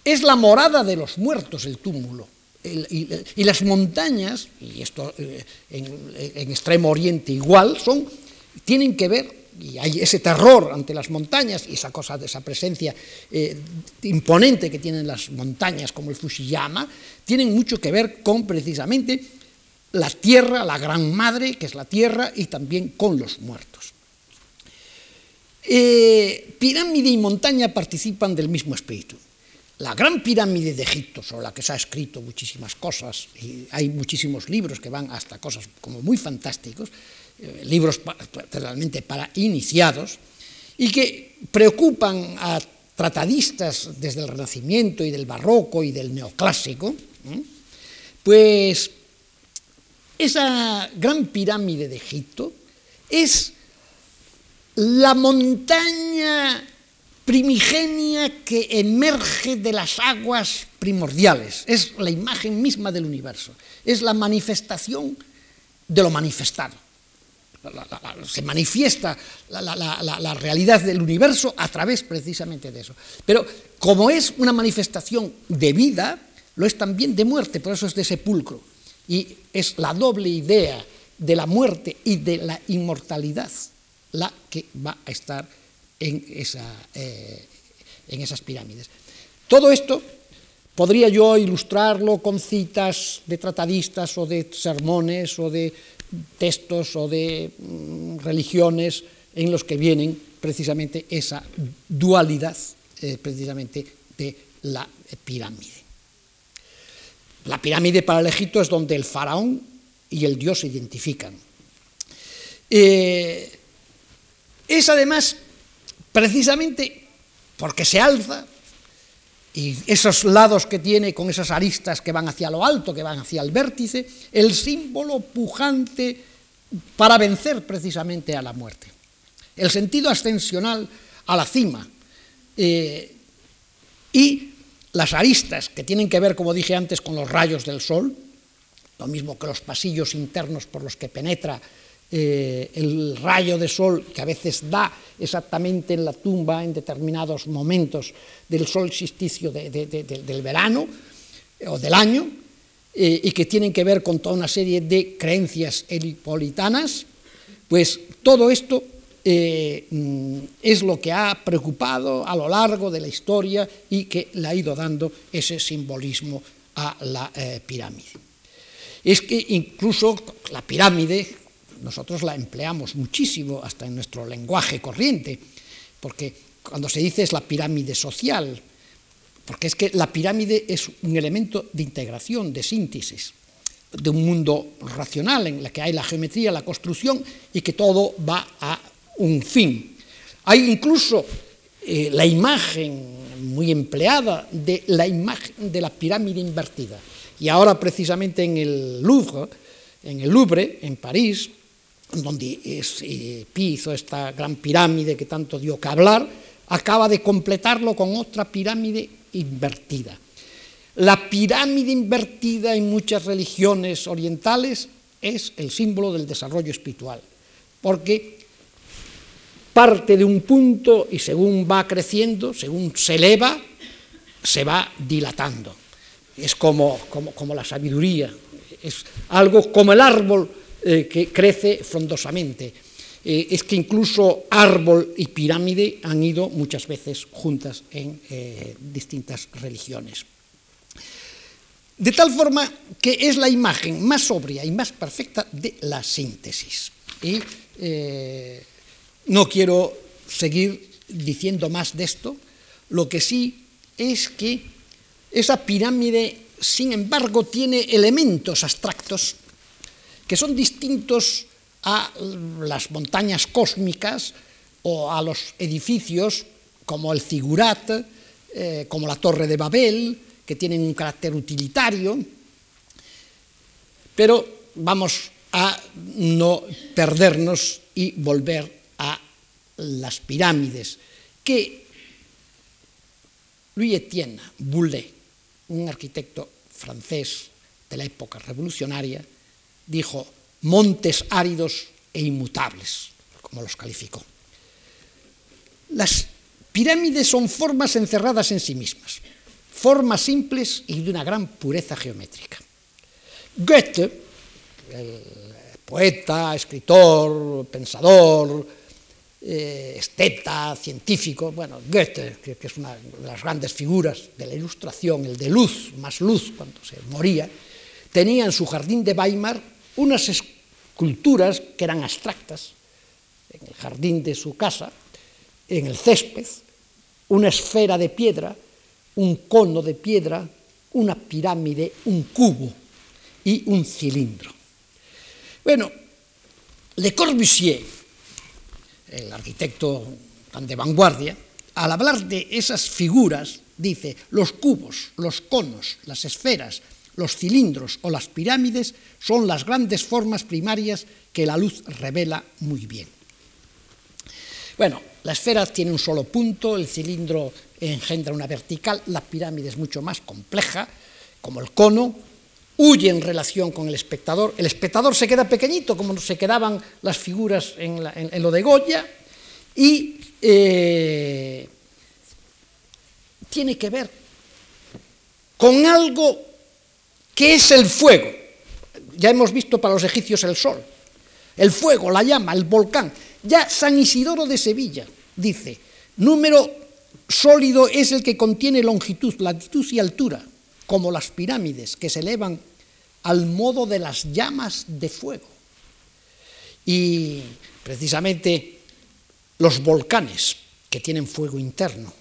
es la morada de los muertos el túmulo. y, las montañas, y esto eh, en, Extremo Oriente igual, son, tienen que ver, y hay ese terror ante las montañas y esa cosa de esa presencia eh, imponente que tienen las montañas como el Fushiyama, tienen mucho que ver con precisamente la tierra, la gran madre que es la tierra y también con los muertos. Eh, pirámide y montaña participan del mismo espíritu. La gran pirámide de Egipto, sobre la que se ha escrito muchísimas cosas, y hay muchísimos libros que van hasta cosas como muy fantásticos, eh, libros realmente para iniciados, y que preocupan a tratadistas desde el Renacimiento y del Barroco y del Neoclásico, pues esa gran pirámide de Egipto es la montaña primigenia que emerge de las aguas primordiales. Es la imagen misma del universo. Es la manifestación de lo manifestado. Se manifiesta la, realidad del universo a través precisamente de eso. Pero como es una manifestación de vida, lo es también de muerte, por eso es de sepulcro. Y es la doble idea de la muerte y de la inmortalidad la que va a estar en, esa, eh, en esas pirámides. Todo esto podría yo ilustrarlo con citas de tratadistas o de sermones o de textos o de mm, religiones en los que vienen precisamente esa dualidad eh, precisamente de la pirámide. La pirámide para el Egipto es donde el faraón y el dios se identifican. Eh, es además precisamente porque se alza y esos lados que tiene con esas aristas que van hacia lo alto, que van hacia el vértice, el símbolo pujante para vencer precisamente a la muerte. El sentido ascensional a la cima. Eh, y las aristas que tienen que ver, como dije antes, con los rayos del sol, lo mismo que los pasillos internos por los que penetra eh, el rayo de sol que a veces da exactamente en la tumba en determinados momentos del solsticio del verano eh, o del año, eh, y que tienen que ver con toda una serie de creencias helipolitanas, pues todo esto mm, es lo que ha preocupado a lo largo de la historia y que le ha ido dando ese simbolismo a la pirámide. Es que incluso la pirámide, nosotros la empleamos muchísimo hasta en nuestro lenguaje corriente, porque cuando se dice es la pirámide social, porque es que la pirámide es un elemento de integración, de síntesis, de un mundo racional en el que hay la geometría, la construcción y que todo va a un fin. Hay incluso eh, la imagen muy empleada de la imagen de la pirámide invertida. Y ahora precisamente en el Louvre, en el Louvre, en París, donde es, eh, Pi hizo esta gran pirámide que tanto dio que hablar, acaba de completarlo con otra pirámide invertida. La pirámide invertida en muchas religiones orientales es el símbolo del desarrollo espiritual, porque parte de un punto y según va creciendo, según se eleva, se va dilatando. Es como, como, como la sabiduría, es algo como el árbol eh, que crece frondosamente. Eh, es que incluso árbol y pirámide han ido muchas veces juntas en eh, distintas religiones. De tal forma que es la imagen más sobria y más perfecta de la síntesis. Y no quiero seguir diciendo más de esto, lo que sí es que esa pirámide, sin embargo, tiene elementos abstractos que son distintos a las montañas cósmicas o a los edificios como el Zigurat, eh, como la Torre de Babel, que tienen un carácter utilitario, pero vamos a no perdernos y volver a las pirámides, que Louis Etienne Boulet, un arquitecto francés de la época revolucionaria, dijo montes áridos e inmutables, como los calificó. Las pirámides son formas encerradas en sí mismas, formas simples y de una gran pureza geométrica. Goethe, el poeta, escritor, pensador, eh, esteta, científico, bueno, Goethe, que, que, es una de las grandes figuras de la ilustración, el de luz, más luz cuando se moría, tenía en su jardín de Weimar unas esculturas que eran abstractas, en el jardín de su casa, en el césped, una esfera de piedra, un cono de piedra, una pirámide, un cubo y un cilindro. Bueno, Le Corbusier, el arquitecto tan de vanguardia, al hablar de esas figuras, dice, los cubos, los conos, las esferas, los cilindros o las pirámides son las grandes formas primarias que la luz revela muy bien. Bueno, la esfera tiene un solo punto, el cilindro engendra una vertical, la pirámide es mucho más compleja, como el cono, huye en relación con el espectador, el espectador se queda pequeñito, como se quedaban las figuras en, lo de Goya, y eh, tiene que ver con algo ¿Qué es el fuego? Ya hemos visto para los egipcios el sol, el fuego, la llama, el volcán. Ya San Isidoro de Sevilla dice, número sólido es el que contiene longitud, latitud y altura, como las pirámides que se elevan al modo de las llamas de fuego. Y precisamente los volcanes que tienen fuego interno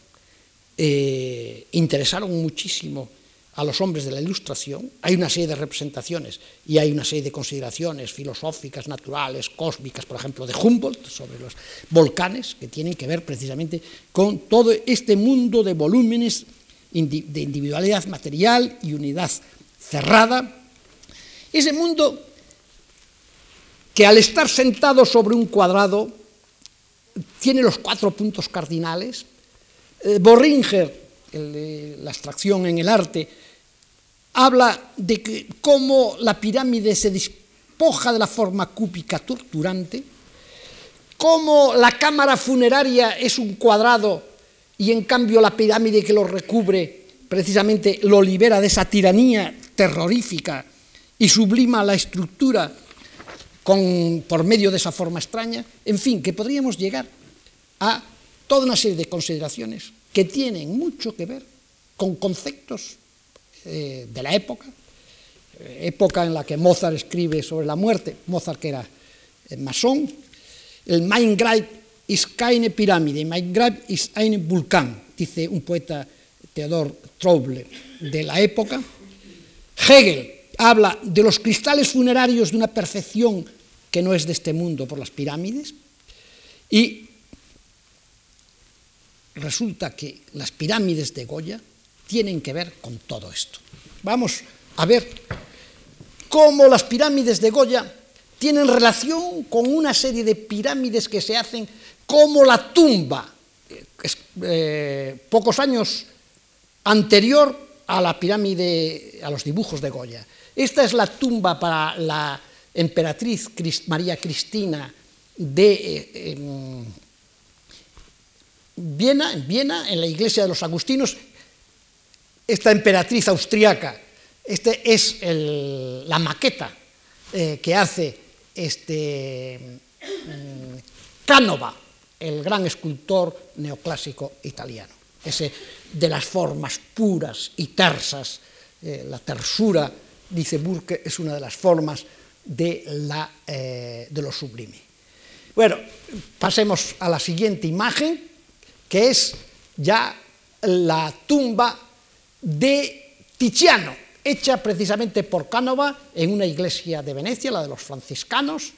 eh, interesaron muchísimo a los hombres de la Ilustración, hay una serie de representaciones y hay una serie de consideraciones filosóficas, naturales, cósmicas, por ejemplo, de Humboldt sobre los volcanes, que tienen que ver precisamente con todo este mundo de volúmenes de individualidad material y unidad cerrada. Ese mundo que al estar sentado sobre un cuadrado tiene los cuatro puntos cardinales. La abstracción en el arte, habla de que cómo la pirámide se despoja de la forma cúbica torturante, cómo la cámara funeraria es un cuadrado y en cambio la pirámide que lo recubre precisamente lo libera de esa tiranía terrorífica y sublima la estructura con, por medio de esa forma extraña, en fin, que podríamos llegar a toda una serie de consideraciones que tienen mucho que ver con conceptos eh, de la época, eh, época en la que Mozart escribe sobre la muerte, Mozart que era eh, masón, el Mein Grab ist keine Pirámide, Mein Grab ist ein Vulcán, dice un poeta Theodor Trouble de la época. Hegel habla de los cristales funerarios de una perfección que no es de este mundo por las pirámides. Y resulta que las pirámides de Goya tienen que ver con todo esto. Vamos a ver cómo las pirámides de Goya tienen relación con una serie de pirámides que se hacen como la tumba, eh, pocos años anterior a la pirámide, a los dibujos de Goya. Esta es la tumba para la emperatriz María Cristina de eh, Viena, en Viena, en la iglesia de los agustinos, esta emperatriz austriaca, este es la maqueta eh, que hace este mm, Cánova, el gran escultor neoclásico italiano, ese de las formas puras y tersas, eh, la tersura, dice Burke, es una de las formas de, eh, de lo sublime. Bueno, pasemos a la siguiente imagen, que es ya la tumba de Tiziano, hecha precisamente por Cánova en una iglesia de Venecia, la de los franciscanos,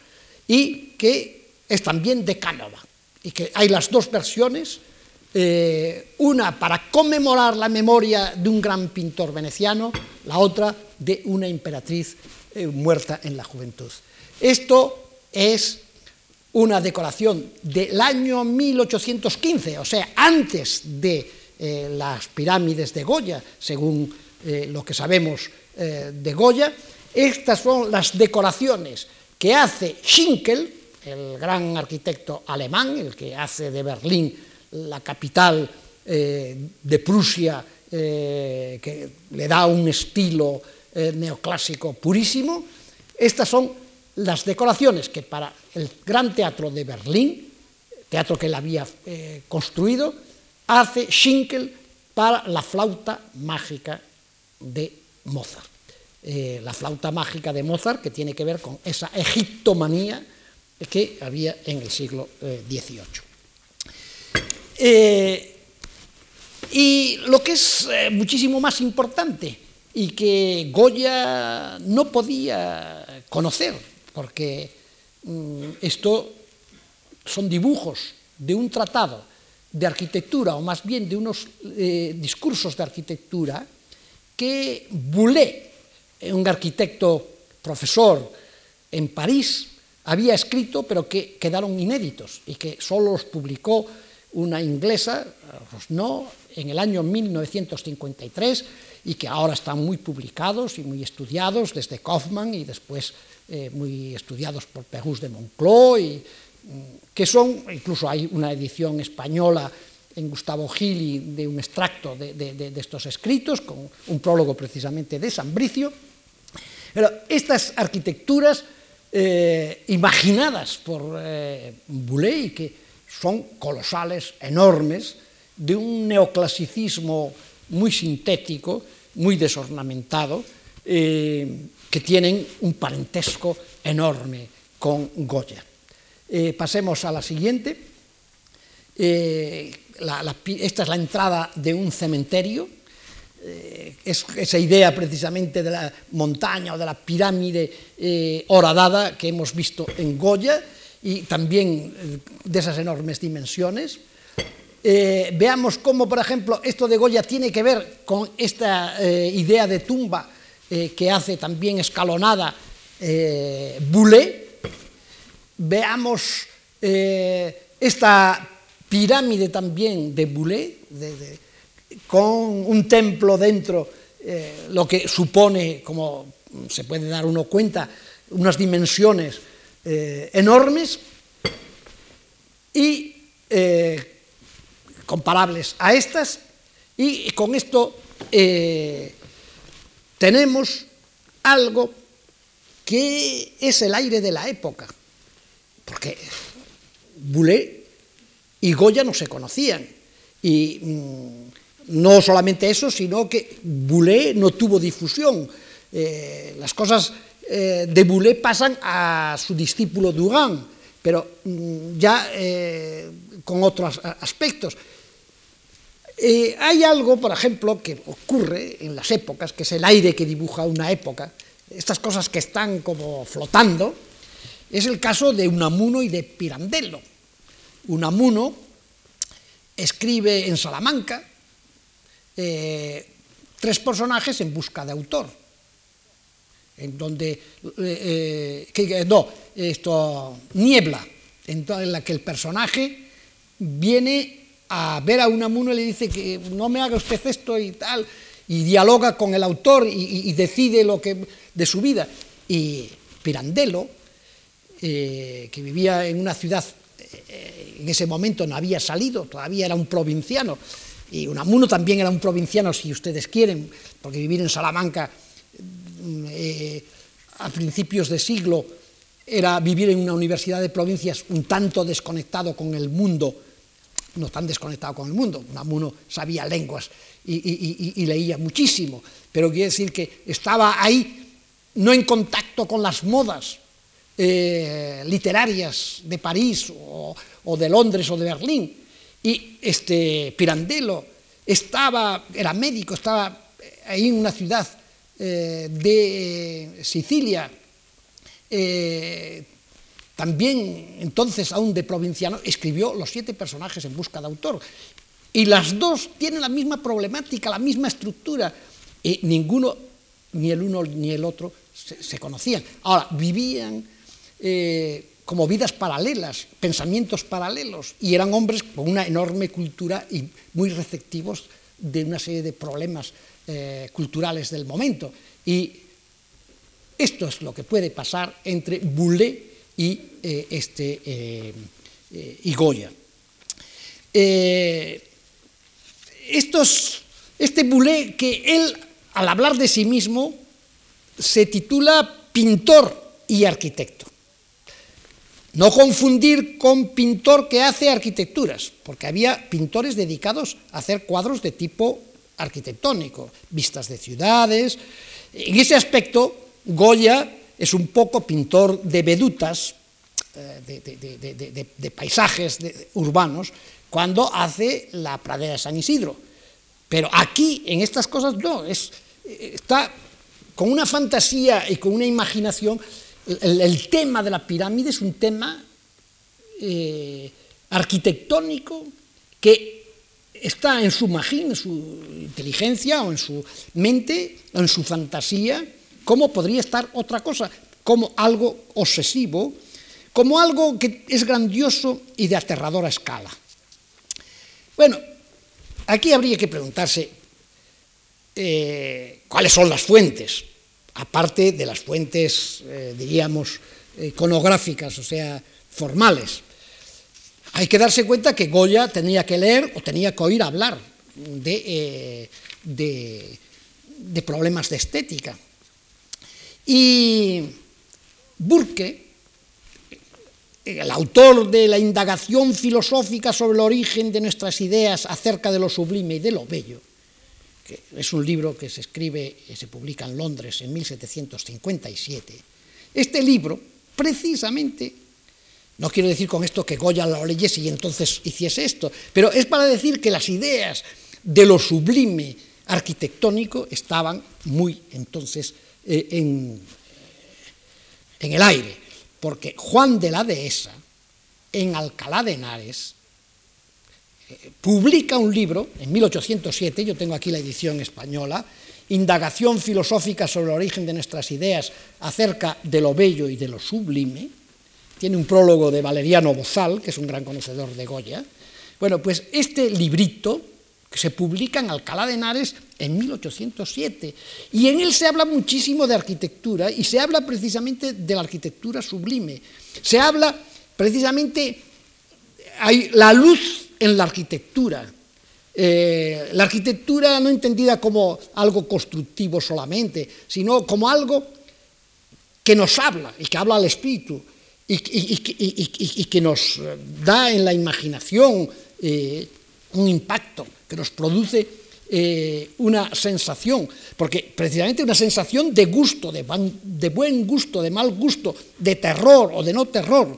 y que es también de Cánova. Y que hay las dos versiones, eh, una para conmemorar la memoria de un gran pintor veneciano, la otra de una emperatriz eh, muerta en la juventud. Esto es una decoración del año 1815, o sea, antes de eh, las pirámides de Goya, según eh, lo que sabemos de Goya. Estas son las decoraciones que hace Schinkel, el gran arquitecto alemán, el que hace de Berlín la capital de Prusia, que le da un estilo eh, neoclásico purísimo. Estas son las decoraciones que para el Gran Teatro de Berlín, teatro que él había eh, construido, hace Schinkel para la flauta mágica de Mozart. Eh, la flauta mágica de Mozart que tiene que ver con esa egiptomanía que había en el siglo XVIII. y lo que es muchísimo más importante, y que Goya no podía conocer, porque mm, esto son dibujos de un tratado de arquitectura, o más bien de unos eh, discursos de arquitectura, que Boulet, un arquitecto profesor en París, había escrito, pero que quedaron inéditos y que solo los publicó una inglesa, Rosno, en el año 1953 y que ahora están muy publicados y muy estudiados desde Kaufmann y después eh, muy estudiados por Perrus de Moncloy, mm, que son, incluso hay una edición española en Gustavo Gili de un extracto de, de, de estos escritos, con un prólogo precisamente de Sambricio. Pero estas arquitecturas eh, imaginadas por eh, Boulay, que son colosales, enormes, de un neoclasicismo muy sintético, muy desornamentado, eh, que tienen un parentesco enorme con Goya. Eh, pasemos a la siguiente. Eh, esta es la entrada de un cementerio. eh, es esa idea precisamente de la montaña o de la pirámide horadada que hemos visto en Goya y también de esas enormes dimensiones. veamos cómo, por ejemplo, esto de Goya tiene que ver con esta idea de tumba que hace también escalonada Boulet. Veamos esta pirámide también de Boulet, de, con un templo dentro, eh, lo que supone, como se puede dar uno cuenta, unas dimensiones eh, enormes y eh, comparables a estas, y con esto tenemos algo que es el aire de la época, porque Boulet y Goya no se conocían, y mm, no solamente eso, sino que Boulet no tuvo difusión. Eh, las cosas eh, de Boulet pasan a su discípulo Dugan, pero mm, ya eh, con otros aspectos. Hay algo, por ejemplo, que ocurre en las épocas, que es el aire que dibuja una época, estas cosas que están como flotando, es el caso de Unamuno y de Pirandello. Unamuno escribe en Salamanca, eh, tres personajes en busca de autor, en donde, eh, eh, no, esto, niebla, en, la que el personaje viene a ver a Unamuno y le dice que no me haga usted esto y tal, y dialoga con el autor y, decide lo que de su vida. Y Pirandello, que vivía en una ciudad, en ese momento no había salido, todavía era un provinciano, y Unamuno también era un provinciano, si ustedes quieren, porque vivir en Salamanca eh, a principios de siglo era vivir en una universidad de provincias un tanto desconectado con el mundo, no tan desconectado con el mundo, Unamuno sabía lenguas y, leía muchísimo, pero quiere decir que estaba ahí no en contacto con las modas eh, literarias de París o de Londres o de Berlín, y este Pirandello estaba, era médico, estaba ahí en una ciudad eh, de Sicilia, eh, también entonces aún de provinciano, escribió Los siete personajes en busca de autor. Y las dos tienen la misma problemática, la misma estructura, y ninguno, ni el uno ni el otro, se, conocían. Ahora, vivían eh, como vidas paralelas, pensamientos paralelos, y eran hombres con una enorme cultura y muy receptivos de una serie de problemas eh, culturales del momento. Y esto es lo que puede pasar entre Boulet y, eh, este, eh, y Goya. Estos, este Boulet, que él, al hablar de sí mismo, se titula pintor y arquitecto. No confundir con pintor que hace arquitecturas, porque había pintores dedicados a hacer cuadros de tipo arquitectónico, vistas de ciudades. En ese aspecto, Goya es un poco pintor de vedutas, eh, de, paisajes urbanos, cuando hace la pradera de San Isidro. Pero aquí, en estas cosas, no, es, está con una fantasía y con una imaginación el, tema de la pirámide es un tema eh, arquitectónico que está en su magín, en su inteligencia o en su mente, en su fantasía, como podría estar otra cosa, como algo obsesivo, como algo que es grandioso y de aterradora escala. Bueno, aquí habría que preguntarse eh, cuáles son las fuentes aparte de las fuentes, eh, diríamos, iconográficas, o sea, formales. Hay que darse cuenta que Goya tenía que leer o tenía que oír hablar de, eh, problemas de estética. Y Burke, el autor de la indagación filosófica sobre el origen de nuestras ideas acerca de lo sublime y de lo bello, es un libro que se escribe y se publica en Londres en 1757. Este libro, precisamente, no quiero decir con esto que Goya lo leyese y entonces hiciese esto, pero es para decir que las ideas de lo sublime arquitectónico estaban muy entonces eh, en, en el aire, porque Juan de la Dehesa, en Alcalá de Henares, eh, publica un libro en 1807, yo tengo aquí la edición española, Indagación filosófica sobre el origen de nuestras ideas acerca de lo bello y de lo sublime. Tiene un prólogo de Valeriano Bozal, que es un gran conocedor de Goya. Bueno, pues este librito que se publica en Alcalá de Henares en 1807. Y en él se habla muchísimo de arquitectura y se habla precisamente de la arquitectura sublime. Se habla precisamente, hay la luz en la arquitectura. Eh, la arquitectura no entendida como algo constructivo solamente, sino como algo que nos habla y que habla al espíritu y, que nos da en la imaginación eh, un impacto que nos produce eh, una sensación, porque precisamente una sensación de gusto, de, buen gusto, de mal gusto, de terror o de no terror,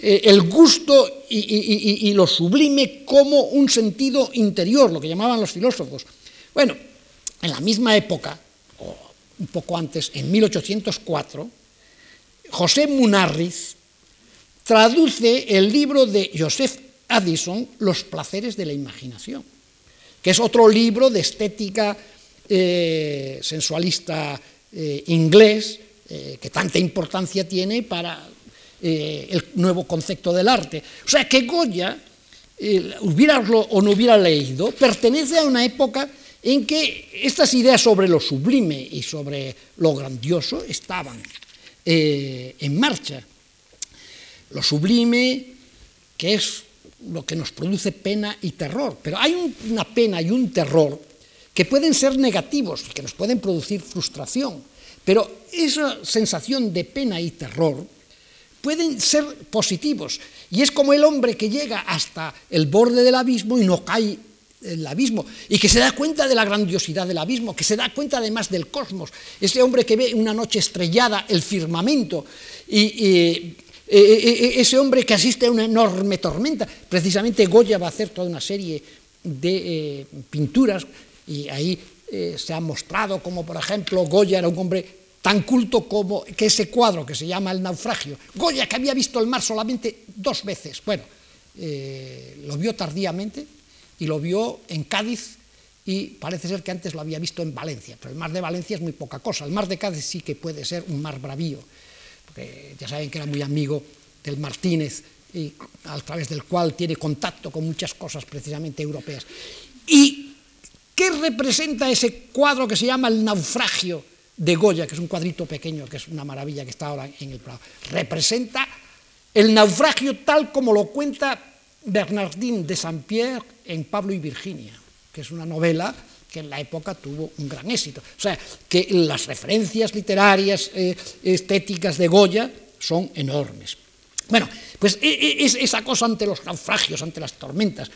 eh, el gusto y, y, lo sublime como un sentido interior, lo que llamaban los filósofos. Bueno, en la misma época, o un poco antes, en 1804, José Munarriz traduce el libro de Joseph Addison, Los placeres de la imaginación que es otro libro de estética eh, sensualista eh, inglés, eh, que tanta importancia tiene para el nuevo concepto del arte. O sea que Goya, hubiera o no hubiera leído, pertenece a una época en que estas ideas sobre lo sublime y sobre lo grandioso estaban en marcha. Lo sublime, que es lo que nos produce pena y terror. Pero hay una pena y un terror que pueden ser negativos, que nos pueden producir frustración. Pero esa sensación de pena y terror pueden ser positivos. Y es como el hombre que llega hasta el borde del abismo y no cae el abismo, y que se da cuenta de la grandiosidad del abismo, que se da cuenta además del cosmos. Ese hombre que ve una noche estrellada el firmamento y eh, eh, eh, ese hombre que asiste a una enorme tormenta. Precisamente Goya va a hacer toda una serie de pinturas y ahí se ha mostrado como, por ejemplo, Goya era un hombre tan culto como que ese cuadro que se llama El naufragio. Goya, que había visto el mar solamente dos veces, bueno, lo vio tardíamente y lo vio en Cádiz y parece ser que antes lo había visto en Valencia, pero el mar de Valencia es muy poca cosa, el mar de Cádiz sí que puede ser un mar bravío ya saben que era muy amigo del Martínez y a través del cual tiene contacto con muchas cosas precisamente europeas. ¿Y qué representa ese cuadro que se llama El naufragio de Goya, que es un cuadrito pequeño, que es una maravilla que está ahora en el Prado? Representa el naufragio tal como lo cuenta Bernardín de Saint-Pierre en Pablo y Virginia, que es una novela que en la época tuvo un gran éxito. O sea, que las referencias literarias, eh, estéticas de Goya son enormes. Bueno, pues e, e, es esa cosa ante los naufragios, ante las tormentas.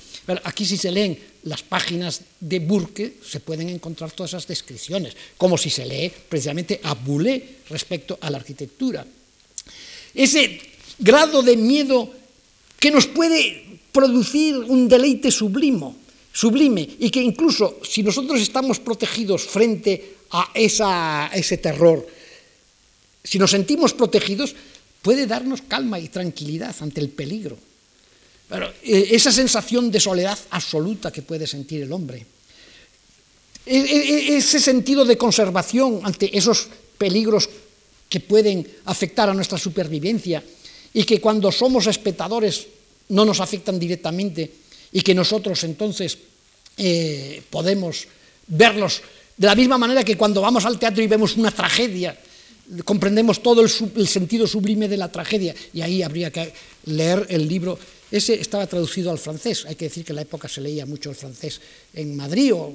Aquí si se leen las páginas de Burke se pueden encontrar todas esas descripciones, como si se lee precisamente a Boulet respecto a la arquitectura. Ese grado de miedo que nos puede producir un deleite sublimo, sublime y que incluso si nosotros estamos protegidos frente a, ese terror, si nos sentimos protegidos, puede darnos calma y tranquilidad ante el peligro. Pero, eh, esa sensación de soledad absoluta que puede sentir el hombre, e, e, e, ese sentido de conservación ante esos peligros que pueden afectar a nuestra supervivencia y que cuando somos espectadores no nos afectan directamente, y que nosotros entonces eh, podemos verlos de la misma manera que cuando vamos al teatro y vemos una tragedia, comprendemos todo el, sentido sublime de la tragedia y ahí habría que leer el libro. Ese estaba traducido al francés, hay que decir que en la época se leía mucho el francés en Madrid, o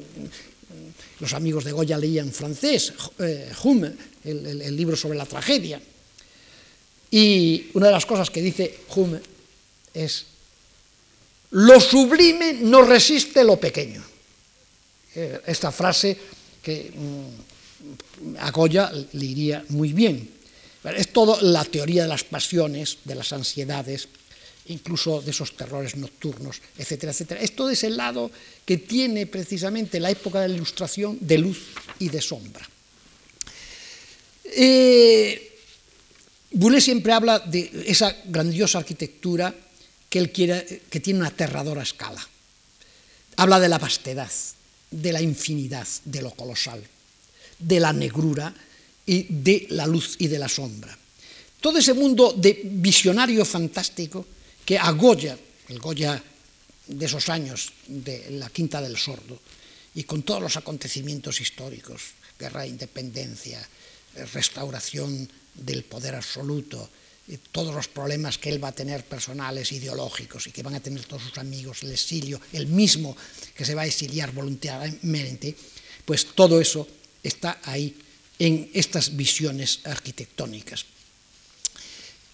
los amigos de Goya leían francés, eh, Hume, el libro sobre la tragedia. Y una de las cosas que dice Hume es lo sublime no resiste lo pequeño. Eh, esta frase que mm, a le iría muy bien. Es toda la teoría de las pasiones, de las ansiedades, incluso de esos terrores nocturnos, etcétera, etcétera. Es todo ese lado que tiene precisamente la época de la Ilustración de luz y de sombra. Eh, Boulet siempre habla de esa grandiosa arquitectura que él quiere, que tiene una aterradora escala. Habla de la vastedad, de la infinidad, de lo colosal, de la negrura y de la luz y de la sombra. Todo ese mundo de visionario fantástico que a Goya, el Goya de esos años de la Quinta del Sordo, y con todos los acontecimientos históricos, guerra de independencia, restauración del poder absoluto, todos los problemas que él va a tener personales, ideológicos, y que van a tener todos sus amigos, el exilio, el mismo que se va a exiliar voluntariamente, pues todo eso está ahí en estas visiones arquitectónicas.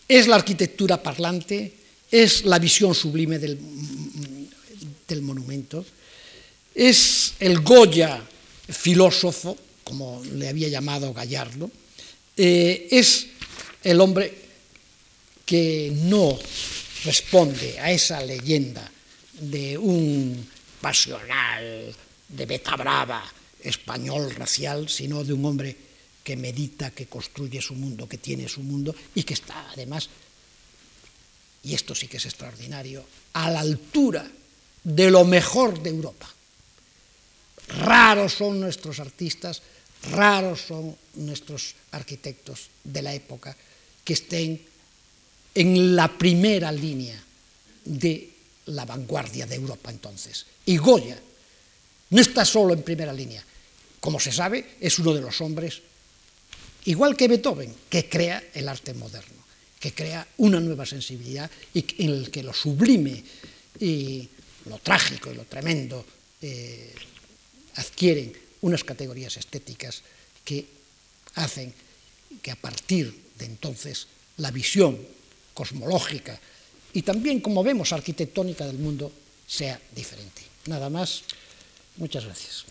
Es la arquitectura parlante, es la visión sublime del, del monumento, es el Goya filósofo, como le había llamado Gallardo, eh, es el hombre que no responde a esa leyenda de un pasional, de beta brava, español racial, sino de un hombre que medita, que construye su mundo, que tiene su mundo y que está además, y esto sí que es extraordinario, a la altura de lo mejor de Europa. Raros son nuestros artistas Raros son nuestros arquitectos de la época que estén en la primera línea de la vanguardia de Europa entonces. Y Goya no está solo en primera línea. Como se sabe, es uno de los hombres, igual que Beethoven, que crea el arte moderno, que crea una nueva sensibilidad y en el que lo sublime y lo trágico y lo tremendo eh, adquieren unas categorías estéticas que hacen que a partir de entonces la visión cosmológica y también, como vemos, arquitectónica del mundo sea diferente. Nada más. Muchas gracias.